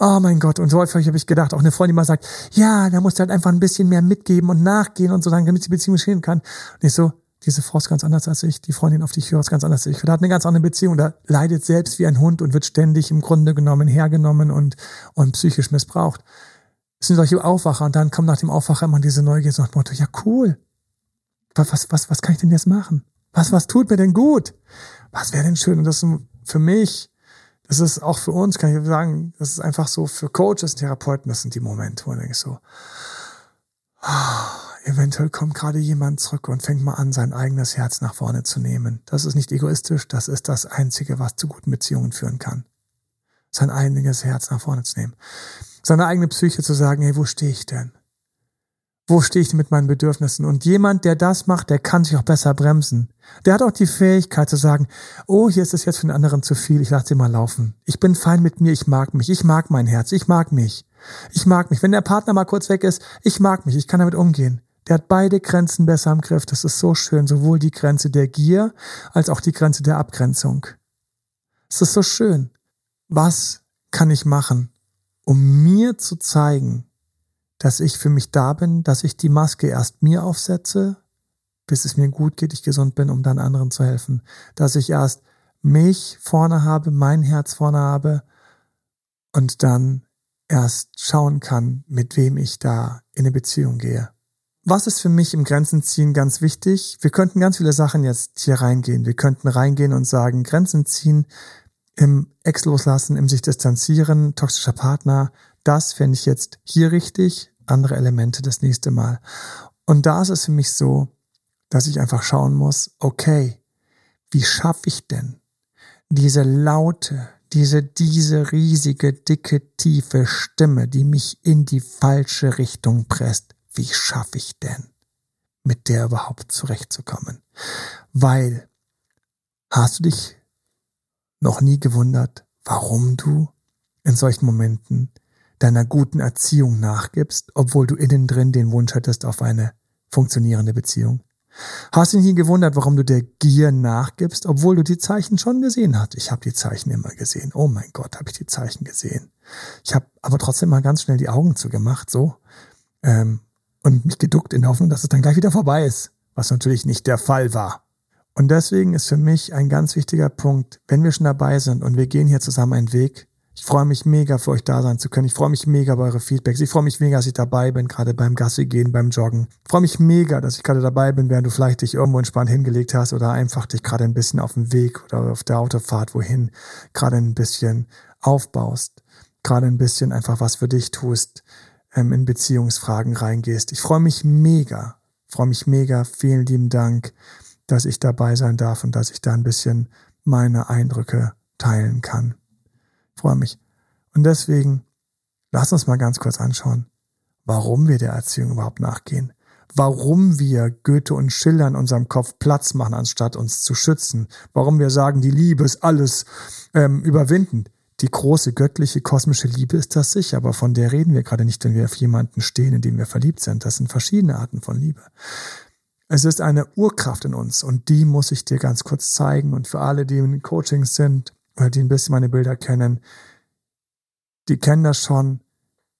Oh mein Gott, und so häufig habe ich gedacht, auch eine Freundin mal sagt, ja, da musst du halt einfach ein bisschen mehr mitgeben und nachgehen und so, damit die Beziehung geschehen kann. Und ich so, diese Frau ist ganz anders als ich, die Freundin, auf die ich höre, ist ganz anders als ich. Da hat eine ganz andere Beziehung, da leidet selbst wie ein Hund und wird ständig im Grunde genommen hergenommen und, und psychisch missbraucht. Es sind solche Aufwacher und dann kommt nach dem Aufwacher immer diese Neugier so nach dem Motto, ja cool, was, was, was kann ich denn jetzt machen? Was, was tut mir denn gut? Was wäre denn schön? Und das ist für mich, das ist auch für uns, kann ich sagen, das ist einfach so für Coaches und Therapeuten, das sind die Momente, wo ich denke so, oh, eventuell kommt gerade jemand zurück und fängt mal an, sein eigenes Herz nach vorne zu nehmen. Das ist nicht egoistisch, das ist das Einzige, was zu guten Beziehungen führen kann. Sein eigenes Herz nach vorne zu nehmen. Seine eigene Psyche zu sagen, hey, wo stehe ich denn? Wo stehe ich mit meinen Bedürfnissen? Und jemand, der das macht, der kann sich auch besser bremsen. Der hat auch die Fähigkeit zu sagen, oh, hier ist es jetzt für den anderen zu viel, ich lasse sie mal laufen. Ich bin fein mit mir, ich mag mich, ich mag mein Herz, ich mag mich. Ich mag mich. Wenn der Partner mal kurz weg ist, ich mag mich, ich kann damit umgehen. Der hat beide Grenzen besser im Griff. Das ist so schön. Sowohl die Grenze der Gier als auch die Grenze der Abgrenzung. Es ist so schön. Was kann ich machen, um mir zu zeigen, dass ich für mich da bin, dass ich die Maske erst mir aufsetze, bis es mir gut geht, ich gesund bin, um dann anderen zu helfen. Dass ich erst mich vorne habe, mein Herz vorne habe und dann erst schauen kann, mit wem ich da in eine Beziehung gehe. Was ist für mich im Grenzen ziehen ganz wichtig? Wir könnten ganz viele Sachen jetzt hier reingehen. Wir könnten reingehen und sagen, Grenzen ziehen im Ex loslassen, im sich distanzieren, toxischer Partner, das fände ich jetzt hier richtig, andere Elemente das nächste Mal. Und da ist es für mich so, dass ich einfach schauen muss, okay, wie schaffe ich denn diese laute, diese, diese riesige, dicke, tiefe Stimme, die mich in die falsche Richtung presst, wie schaffe ich denn, mit der überhaupt zurechtzukommen? Weil, hast du dich noch nie gewundert, warum du in solchen Momenten deiner guten Erziehung nachgibst, obwohl du innen drin den Wunsch hättest auf eine funktionierende Beziehung? Hast du dich nie gewundert, warum du der Gier nachgibst, obwohl du die Zeichen schon gesehen hast? Ich habe die Zeichen immer gesehen. Oh mein Gott, habe ich die Zeichen gesehen. Ich habe aber trotzdem mal ganz schnell die Augen zugemacht, so, ähm, und mich geduckt in der Hoffnung, dass es dann gleich wieder vorbei ist, was natürlich nicht der Fall war. Und deswegen ist für mich ein ganz wichtiger Punkt, wenn wir schon dabei sind und wir gehen hier zusammen einen Weg, ich freue mich mega, für euch da sein zu können. Ich freue mich mega über eure Feedbacks. Ich freue mich mega, dass ich dabei bin, gerade beim Gassi gehen, beim Joggen. Ich freue mich mega, dass ich gerade dabei bin, während du vielleicht dich irgendwo entspannt hingelegt hast oder einfach dich gerade ein bisschen auf dem Weg oder auf der Autofahrt wohin gerade ein bisschen aufbaust. Gerade ein bisschen einfach was für dich tust, ähm, in Beziehungsfragen reingehst. Ich freue mich mega, freue mich mega. Vielen lieben Dank dass ich dabei sein darf und dass ich da ein bisschen meine Eindrücke teilen kann. Freue mich. Und deswegen, lass uns mal ganz kurz anschauen, warum wir der Erziehung überhaupt nachgehen. Warum wir Goethe und Schiller in unserem Kopf Platz machen, anstatt uns zu schützen. Warum wir sagen, die Liebe ist alles ähm, überwinden. Die große göttliche kosmische Liebe ist das sicher, aber von der reden wir gerade nicht, wenn wir auf jemanden stehen, in den wir verliebt sind. Das sind verschiedene Arten von Liebe. Es ist eine Urkraft in uns und die muss ich dir ganz kurz zeigen. Und für alle, die in Coachings sind die ein bisschen meine Bilder kennen, die kennen das schon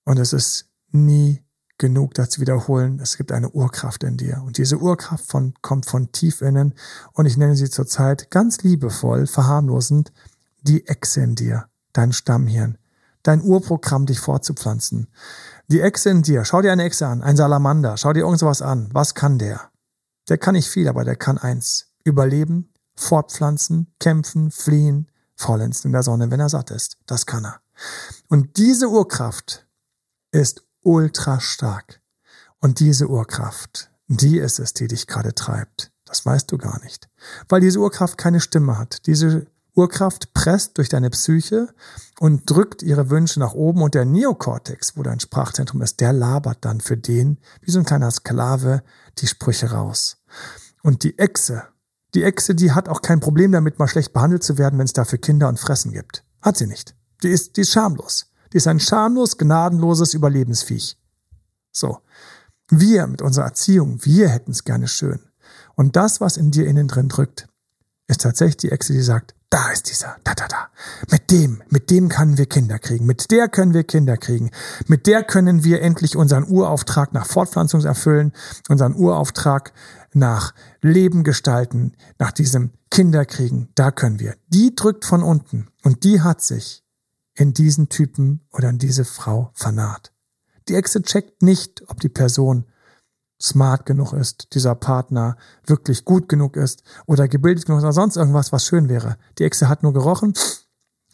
und es ist nie genug, das zu wiederholen. Es gibt eine Urkraft in dir und diese Urkraft von, kommt von tief innen und ich nenne sie zurzeit ganz liebevoll, verharmlosend, die Echse in dir, dein Stammhirn, dein Urprogramm, dich fortzupflanzen. Die Echse in dir, schau dir eine Echse an, ein Salamander, schau dir irgendwas an. Was kann der? Der kann nicht viel, aber der kann eins. Überleben, fortpflanzen, kämpfen, fliehen, faulenzen in der Sonne, wenn er satt ist. Das kann er. Und diese Urkraft ist ultra stark. Und diese Urkraft, die ist es, die dich gerade treibt. Das weißt du gar nicht. Weil diese Urkraft keine Stimme hat. Diese Urkraft presst durch deine Psyche und drückt ihre Wünsche nach oben und der Neokortex, wo dein Sprachzentrum ist, der labert dann für den, wie so ein kleiner Sklave, die Sprüche raus. Und die Echse, die Echse, die hat auch kein Problem damit, mal schlecht behandelt zu werden, wenn es dafür Kinder und Fressen gibt. Hat sie nicht. Die ist, die ist schamlos. Die ist ein schamlos, gnadenloses Überlebensviech. So. Wir mit unserer Erziehung, wir hätten es gerne schön. Und das, was in dir innen drin drückt, ist tatsächlich die Echse, die sagt, da ist dieser, da, da, da. Mit dem, mit dem können wir Kinder kriegen. Mit der können wir Kinder kriegen. Mit der können wir endlich unseren Urauftrag nach Fortpflanzung erfüllen, unseren Urauftrag nach Leben gestalten, nach diesem Kinderkriegen. Da können wir. Die drückt von unten und die hat sich in diesen Typen oder in diese Frau vernarrt. Die Exe checkt nicht, ob die Person smart genug ist, dieser Partner wirklich gut genug ist oder gebildet genug ist oder sonst irgendwas, was schön wäre. Die Echse hat nur gerochen,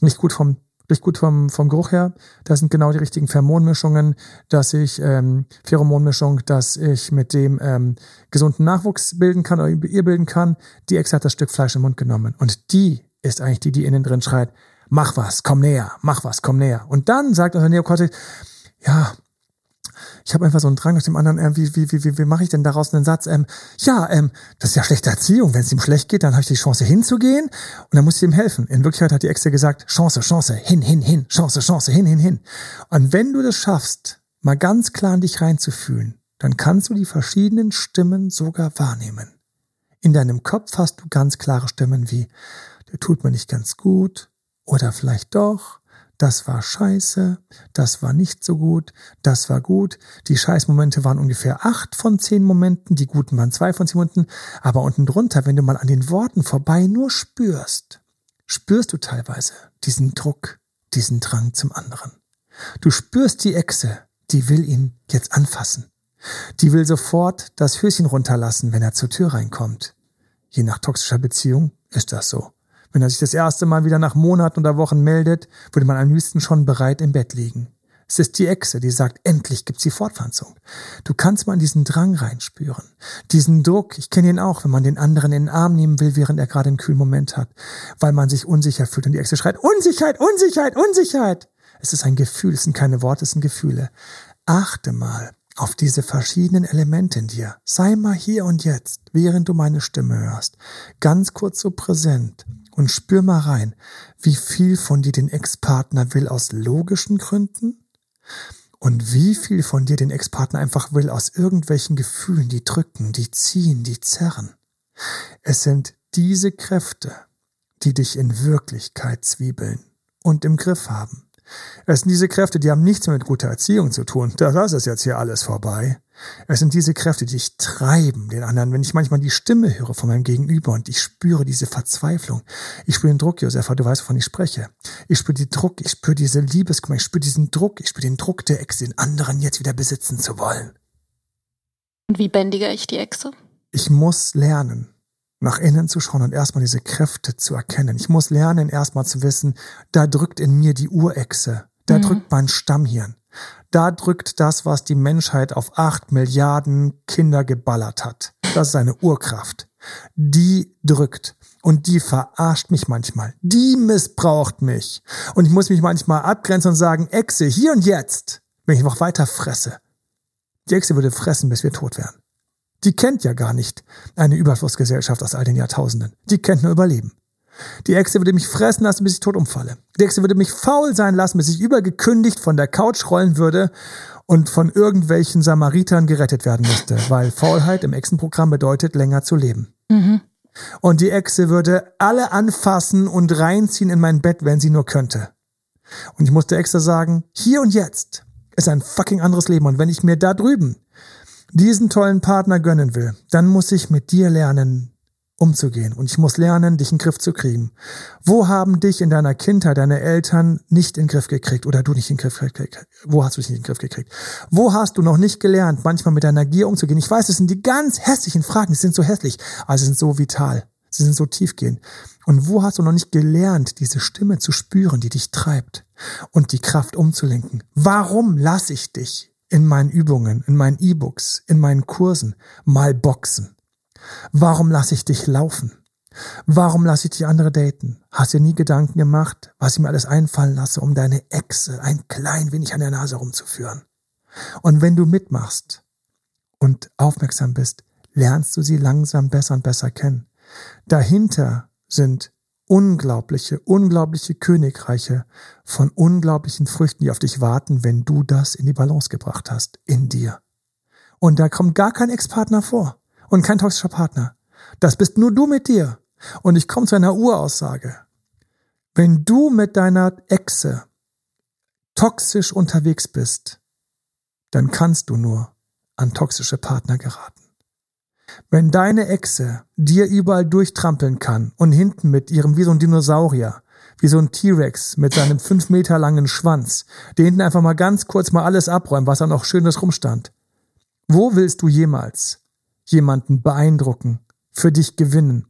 nicht gut vom nicht gut vom, vom Geruch her. Das sind genau die richtigen Pheromonmischungen, dass ich ähm, Pheromonmischung, dass ich mit dem ähm, gesunden Nachwuchs bilden kann oder ihr bilden kann. Die Echse hat das Stück Fleisch im Mund genommen und die ist eigentlich die, die innen drin schreit: Mach was, komm näher, mach was, komm näher. Und dann sagt unser Neokortex: Ja, Ich habe einfach so einen Drang nach dem anderen, äh, wie, wie, wie, wie, wie mache ich denn daraus einen Satz? Ähm, ja, ähm, das ist ja schlechte Erziehung. Wenn es ihm schlecht geht, dann habe ich die Chance hinzugehen und dann muss ich ihm helfen. In Wirklichkeit hat die Exe gesagt, Chance, Chance, hin, hin, hin, Chance, Chance, hin, hin, hin. Und wenn du das schaffst, mal ganz klar in dich reinzufühlen, dann kannst du die verschiedenen Stimmen sogar wahrnehmen. In deinem Kopf hast du ganz klare Stimmen wie, der tut mir nicht ganz gut oder vielleicht doch, das war scheiße, das war nicht so gut, das war gut. Die Scheißmomente waren ungefähr acht von zehn Momenten, die guten waren zwei von zehn Momenten, aber unten drunter, wenn du mal an den Worten vorbei nur spürst, spürst du teilweise diesen Druck, diesen Drang zum anderen. Du spürst die Echse, die will ihn jetzt anfassen. Die will sofort das Höschen runterlassen, wenn er zur Tür reinkommt. Je nach toxischer Beziehung ist das so. Wenn er sich das erste Mal wieder nach Monaten oder Wochen meldet, würde man am liebsten schon bereit im Bett liegen. Es ist die Echse, die sagt, endlich gibt's die Fortpflanzung. Du kannst mal in diesen Drang reinspüren. Diesen Druck, ich kenne ihn auch, wenn man den anderen in den Arm nehmen will, während er gerade einen kühlen Moment hat, weil man sich unsicher fühlt und die Echse schreit, Unsicherheit, Unsicherheit, Unsicherheit. Es ist ein Gefühl, es sind keine Worte, es sind Gefühle. Achte mal auf diese verschiedenen Elemente in dir. Sei mal hier und jetzt, während du meine Stimme hörst, ganz kurz so präsent und spür mal rein, wie viel von dir den Ex-Partner will aus logischen Gründen und wie viel von dir den Ex-Partner einfach will aus irgendwelchen Gefühlen, die drücken, die ziehen, die zerren. Es sind diese Kräfte, die dich in Wirklichkeit zwiebeln und im Griff haben. Es sind diese Kräfte, die haben nichts mehr mit guter Erziehung zu tun. Das ist jetzt hier alles vorbei. Es sind diese Kräfte, die dich treiben, den anderen. Wenn ich manchmal die Stimme höre von meinem Gegenüber und ich spüre diese Verzweiflung, ich spüre den Druck, Josefa, du weißt, wovon ich spreche. Ich spüre den Druck, ich spüre diese Liebeskummer, ich spüre diesen Druck, ich spüre den Druck der Ex, den anderen jetzt wieder besitzen zu wollen. Und wie bändige ich die Echse? Ich muss lernen, nach innen zu schauen und erstmal diese Kräfte zu erkennen. Ich muss lernen, erstmal zu wissen, da drückt in mir die Urechse, da mhm. drückt mein Stammhirn. Da drückt das, was die Menschheit auf acht Milliarden Kinder geballert hat. Das ist eine Urkraft. Die drückt. Und die verarscht mich manchmal. Die missbraucht mich. Und ich muss mich manchmal abgrenzen und sagen, Echse, hier und jetzt, wenn ich noch weiter fresse. Die Echse würde fressen, bis wir tot wären. Die kennt ja gar nicht eine Überflussgesellschaft aus all den Jahrtausenden. Die kennt nur Überleben. Die Echse würde mich fressen lassen, bis ich tot umfalle. Die Echse würde mich faul sein lassen, bis ich übergekündigt von der Couch rollen würde und von irgendwelchen Samaritern gerettet werden müsste, weil Faulheit im Echsenprogramm bedeutet, länger zu leben. Mhm. Und die Echse würde alle anfassen und reinziehen in mein Bett, wenn sie nur könnte. Und ich musste extra sagen, hier und jetzt ist ein fucking anderes Leben. Und wenn ich mir da drüben diesen tollen Partner gönnen will, dann muss ich mit dir lernen, umzugehen. Und ich muss lernen, dich in den Griff zu kriegen. Wo haben dich in deiner Kindheit deine Eltern nicht in den Griff gekriegt oder du nicht in den Griff gekriegt? Wo hast du dich nicht in den Griff gekriegt? Wo hast du noch nicht gelernt, manchmal mit deiner Gier umzugehen? Ich weiß, es sind die ganz hässlichen Fragen, sie sind so hässlich, aber sie sind so vital. Sie sind so tiefgehend. Und wo hast du noch nicht gelernt, diese Stimme zu spüren, die dich treibt und die Kraft umzulenken? Warum lasse ich dich in meinen Übungen, in meinen E-Books, in meinen Kursen mal boxen? Warum lasse ich dich laufen? Warum lasse ich dich andere daten? Hast dir nie Gedanken gemacht, was ich mir alles einfallen lasse, um deine Echse ein klein wenig an der Nase rumzuführen? Und wenn du mitmachst und aufmerksam bist, lernst du sie langsam besser und besser kennen. Dahinter sind unglaubliche, unglaubliche Königreiche von unglaublichen Früchten, die auf dich warten, wenn du das in die Balance gebracht hast, in dir. Und da kommt gar kein Ex-Partner vor und kein toxischer Partner. Das bist nur du mit dir. Und ich komme zu einer Uraussage. Wenn du mit deiner Echse toxisch unterwegs bist, dann kannst du nur an toxische Partner geraten. Wenn deine Echse dir überall durchtrampeln kann und hinten mit ihrem wie so ein Dinosaurier, wie so ein T-Rex mit seinem fünf Meter langen Schwanz, der hinten einfach mal ganz kurz mal alles abräumen, was da noch schönes rumstand. Wo willst du jemals jemanden beeindrucken, für dich gewinnen,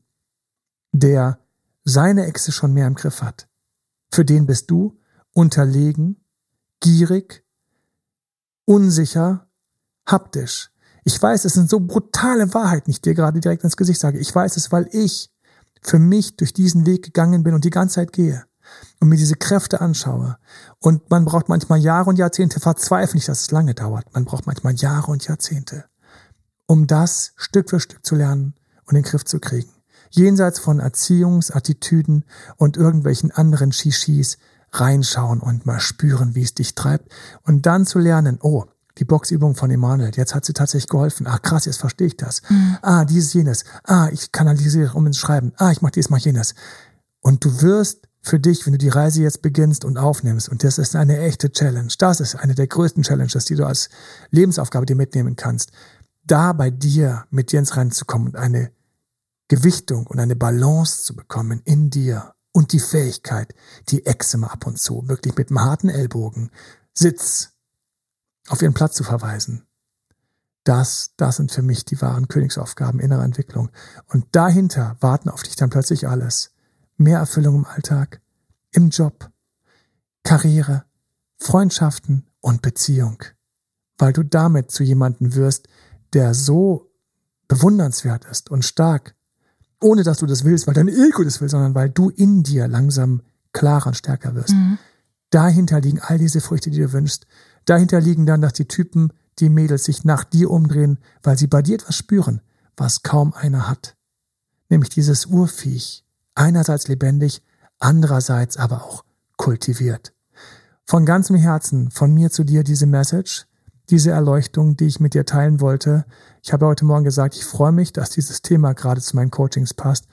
der seine Echse schon mehr im Griff hat. Für den bist du unterlegen, gierig, unsicher, haptisch. Ich weiß, es sind so brutale Wahrheiten, ich dir gerade direkt ins Gesicht sage. Ich weiß es, weil ich für mich durch diesen Weg gegangen bin und die ganze Zeit gehe. und mir diese Kräfte anschaue. Und man braucht manchmal Jahre und Jahrzehnte, verzweifle nicht, dass es lange dauert. Man braucht manchmal Jahre und Jahrzehnte, um das Stück für Stück zu lernen und in den Griff zu kriegen. Jenseits von Erziehungsattitüden und irgendwelchen anderen Shishis reinschauen und mal spüren, wie es dich treibt. Und dann zu lernen, oh, die Boxübung von Emanuel, jetzt hat sie tatsächlich geholfen. Ach krass, jetzt verstehe ich das. Mhm. Ah, dieses, jenes. Ah, ich kanalisiere um ins Schreiben. Ah, ich mache dies, mach jenes. Und du wirst für dich, wenn du die Reise jetzt beginnst und aufnimmst, und das ist eine echte Challenge, das ist eine der größten Challenges, die du als Lebensaufgabe dir mitnehmen kannst, da bei dir mit dir ins Rennen zu kommen und eine Gewichtung und eine Balance zu bekommen in dir und die Fähigkeit, die Eczema ab und zu wirklich mit einem harten Ellbogen, Sitz auf ihren Platz zu verweisen. Das, das sind für mich die wahren Königsaufgaben innerer Entwicklung. Und dahinter warten auf dich dann plötzlich alles. Mehr Erfüllung im Alltag, im Job, Karriere, Freundschaften und Beziehung. Weil du damit zu jemanden wirst, der so bewundernswert ist und stark, ohne dass du das willst, weil dein Ego das will, sondern weil du in dir langsam klarer und stärker wirst. Mhm. Dahinter liegen all diese Früchte, die du wünschst. Dahinter liegen dann, dass die Typen, die Mädels sich nach dir umdrehen, weil sie bei dir etwas spüren, was kaum einer hat. Nämlich dieses Urviech, einerseits lebendig, andererseits aber auch kultiviert. Von ganzem Herzen von mir zu dir diese Message, diese Erleuchtung, die ich mit dir teilen wollte. Ich habe heute Morgen gesagt, ich freue mich, dass dieses Thema gerade zu meinen Coachings passt.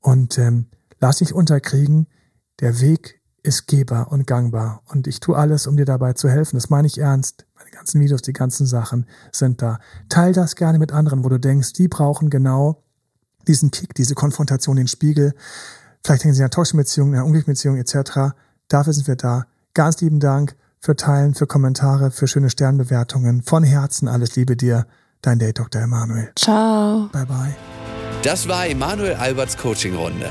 Und ähm, lass dich unterkriegen, der Weg ist gehbar und gangbar. Und ich tue alles, um dir dabei zu helfen. Das meine ich ernst. Meine ganzen Videos, die ganzen Sachen sind da. Teil das gerne mit anderen, wo du denkst, die brauchen genau diesen Kick, diese Konfrontation, den Spiegel. Vielleicht hängen sie in einer toxischen Beziehung, in einer unglücklichen Beziehung etc. Dafür sind wir da. Ganz lieben Dank für Teilen, für Kommentare, für schöne Sternbewertungen. Von Herzen alles Liebe dir, dein Date Dr. Emanuel. Ciao. Bye bye. Das war Emanuel Alberts Coaching-Runde.